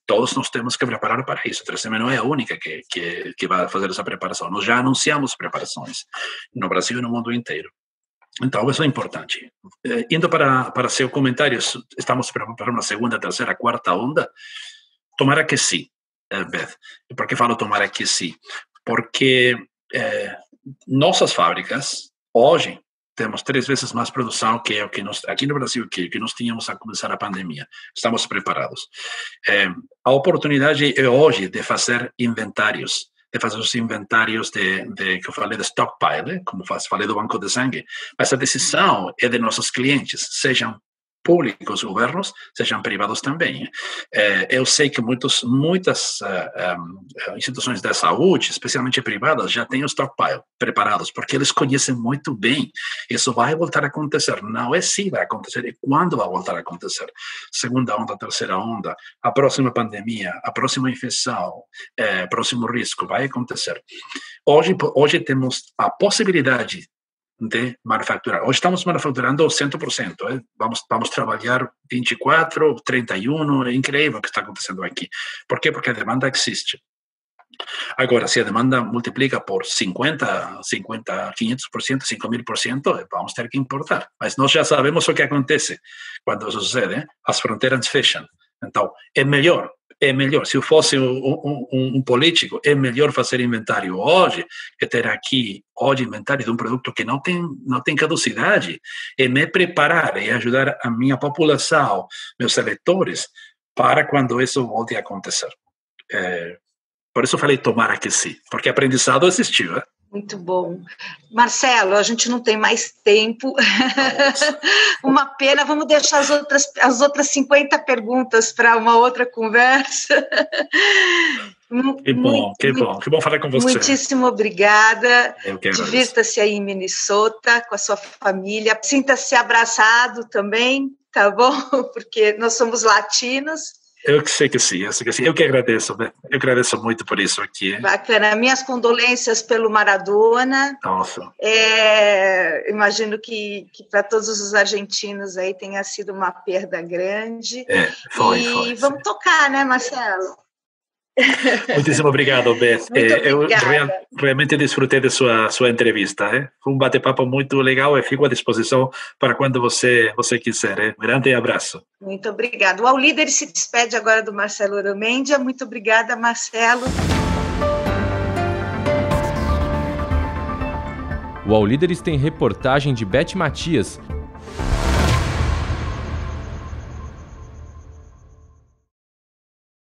todos nós temos que preparar para isso. A 3M não é a única que, que, que vai fazer essa preparação. Nós já anunciamos preparações no Brasil e no mundo inteiro. Então, isso é importante. Eh, indo para, para seu comentário, estamos preparando uma segunda, terceira, quarta onda? Tomara que sim, eh, Beth. Por que falo tomara que sim? Porque é, nossas fábricas, hoje, temos três vezes mais produção que o que nós, aqui no Brasil, que, que nós tínhamos a começar a pandemia. Estamos preparados. É, a oportunidade é hoje de fazer inventários, de fazer os inventários de, de que eu falei de stockpile, como falei do banco de sangue, mas a decisão é de nossos clientes, sejam públicos, governos, sejam privados também. É, eu sei que muitos, muitas uh, um, instituições da saúde, especialmente privadas, já têm o stockpile preparados, porque eles conhecem muito bem. Isso vai voltar a acontecer. Não é se vai acontecer, é quando vai voltar a acontecer. Segunda onda, terceira onda, a próxima pandemia, a próxima infecção, próximo risco, vai acontecer. Hoje, hoje temos a possibilidade de manufaturar. Hoje estamos manufaturando 100%, eh? vamos, vamos trabalhar 24, 31, é incrível o que está acontecendo aqui. Por quê? Porque a demanda existe. Agora, se a demanda multiplica por 50, 50, 500%, 5 mil por cento, vamos ter que importar. Mas nós já sabemos o que acontece quando isso sucede, as fronteiras fecham. Então, é melhor é melhor. Se eu fosse um, um, um, político, é melhor fazer inventário hoje que ter aqui hoje inventário de um produto que não tem não tem caducidade e me preparar e ajudar a minha população, meus eleitores, para quando isso volte a acontecer. É, por isso falei tomara que sim, porque aprendizado existiu. Muito bom. Marcelo, a gente não tem mais tempo. [LAUGHS] uma pena, vamos deixar as outras, as outras 50 perguntas para uma outra conversa. [LAUGHS] Que bom, que bom, que bom falar com você. Muitíssimo obrigada. Divirta-se aí em Minnesota com a sua família. Sinta-se abraçado também, tá bom? [LAUGHS] Porque nós somos latinos. Eu sei que sim, eu sei que sim. Eu que agradeço, né? Eu agradeço muito por isso aqui. Bacana. Minhas condolências pelo Maradona. Nossa. É, imagino que, que para todos os argentinos aí tenha sido uma perda grande. É, foi, e foi. vamos sim. tocar, né, Marcelo? Muitíssimo obrigado, Beth. É, eu real, realmente desfrutei de sua sua entrevista. É? Foi um bate-papo muito legal e fico à disposição para quando você você quiser. É? Grande abraço. Muito obrigado. O Ao Líder se despede agora do Marcelo Oromendia. Muito obrigada, Marcelo. O All Líderes tem reportagem de Beth Matias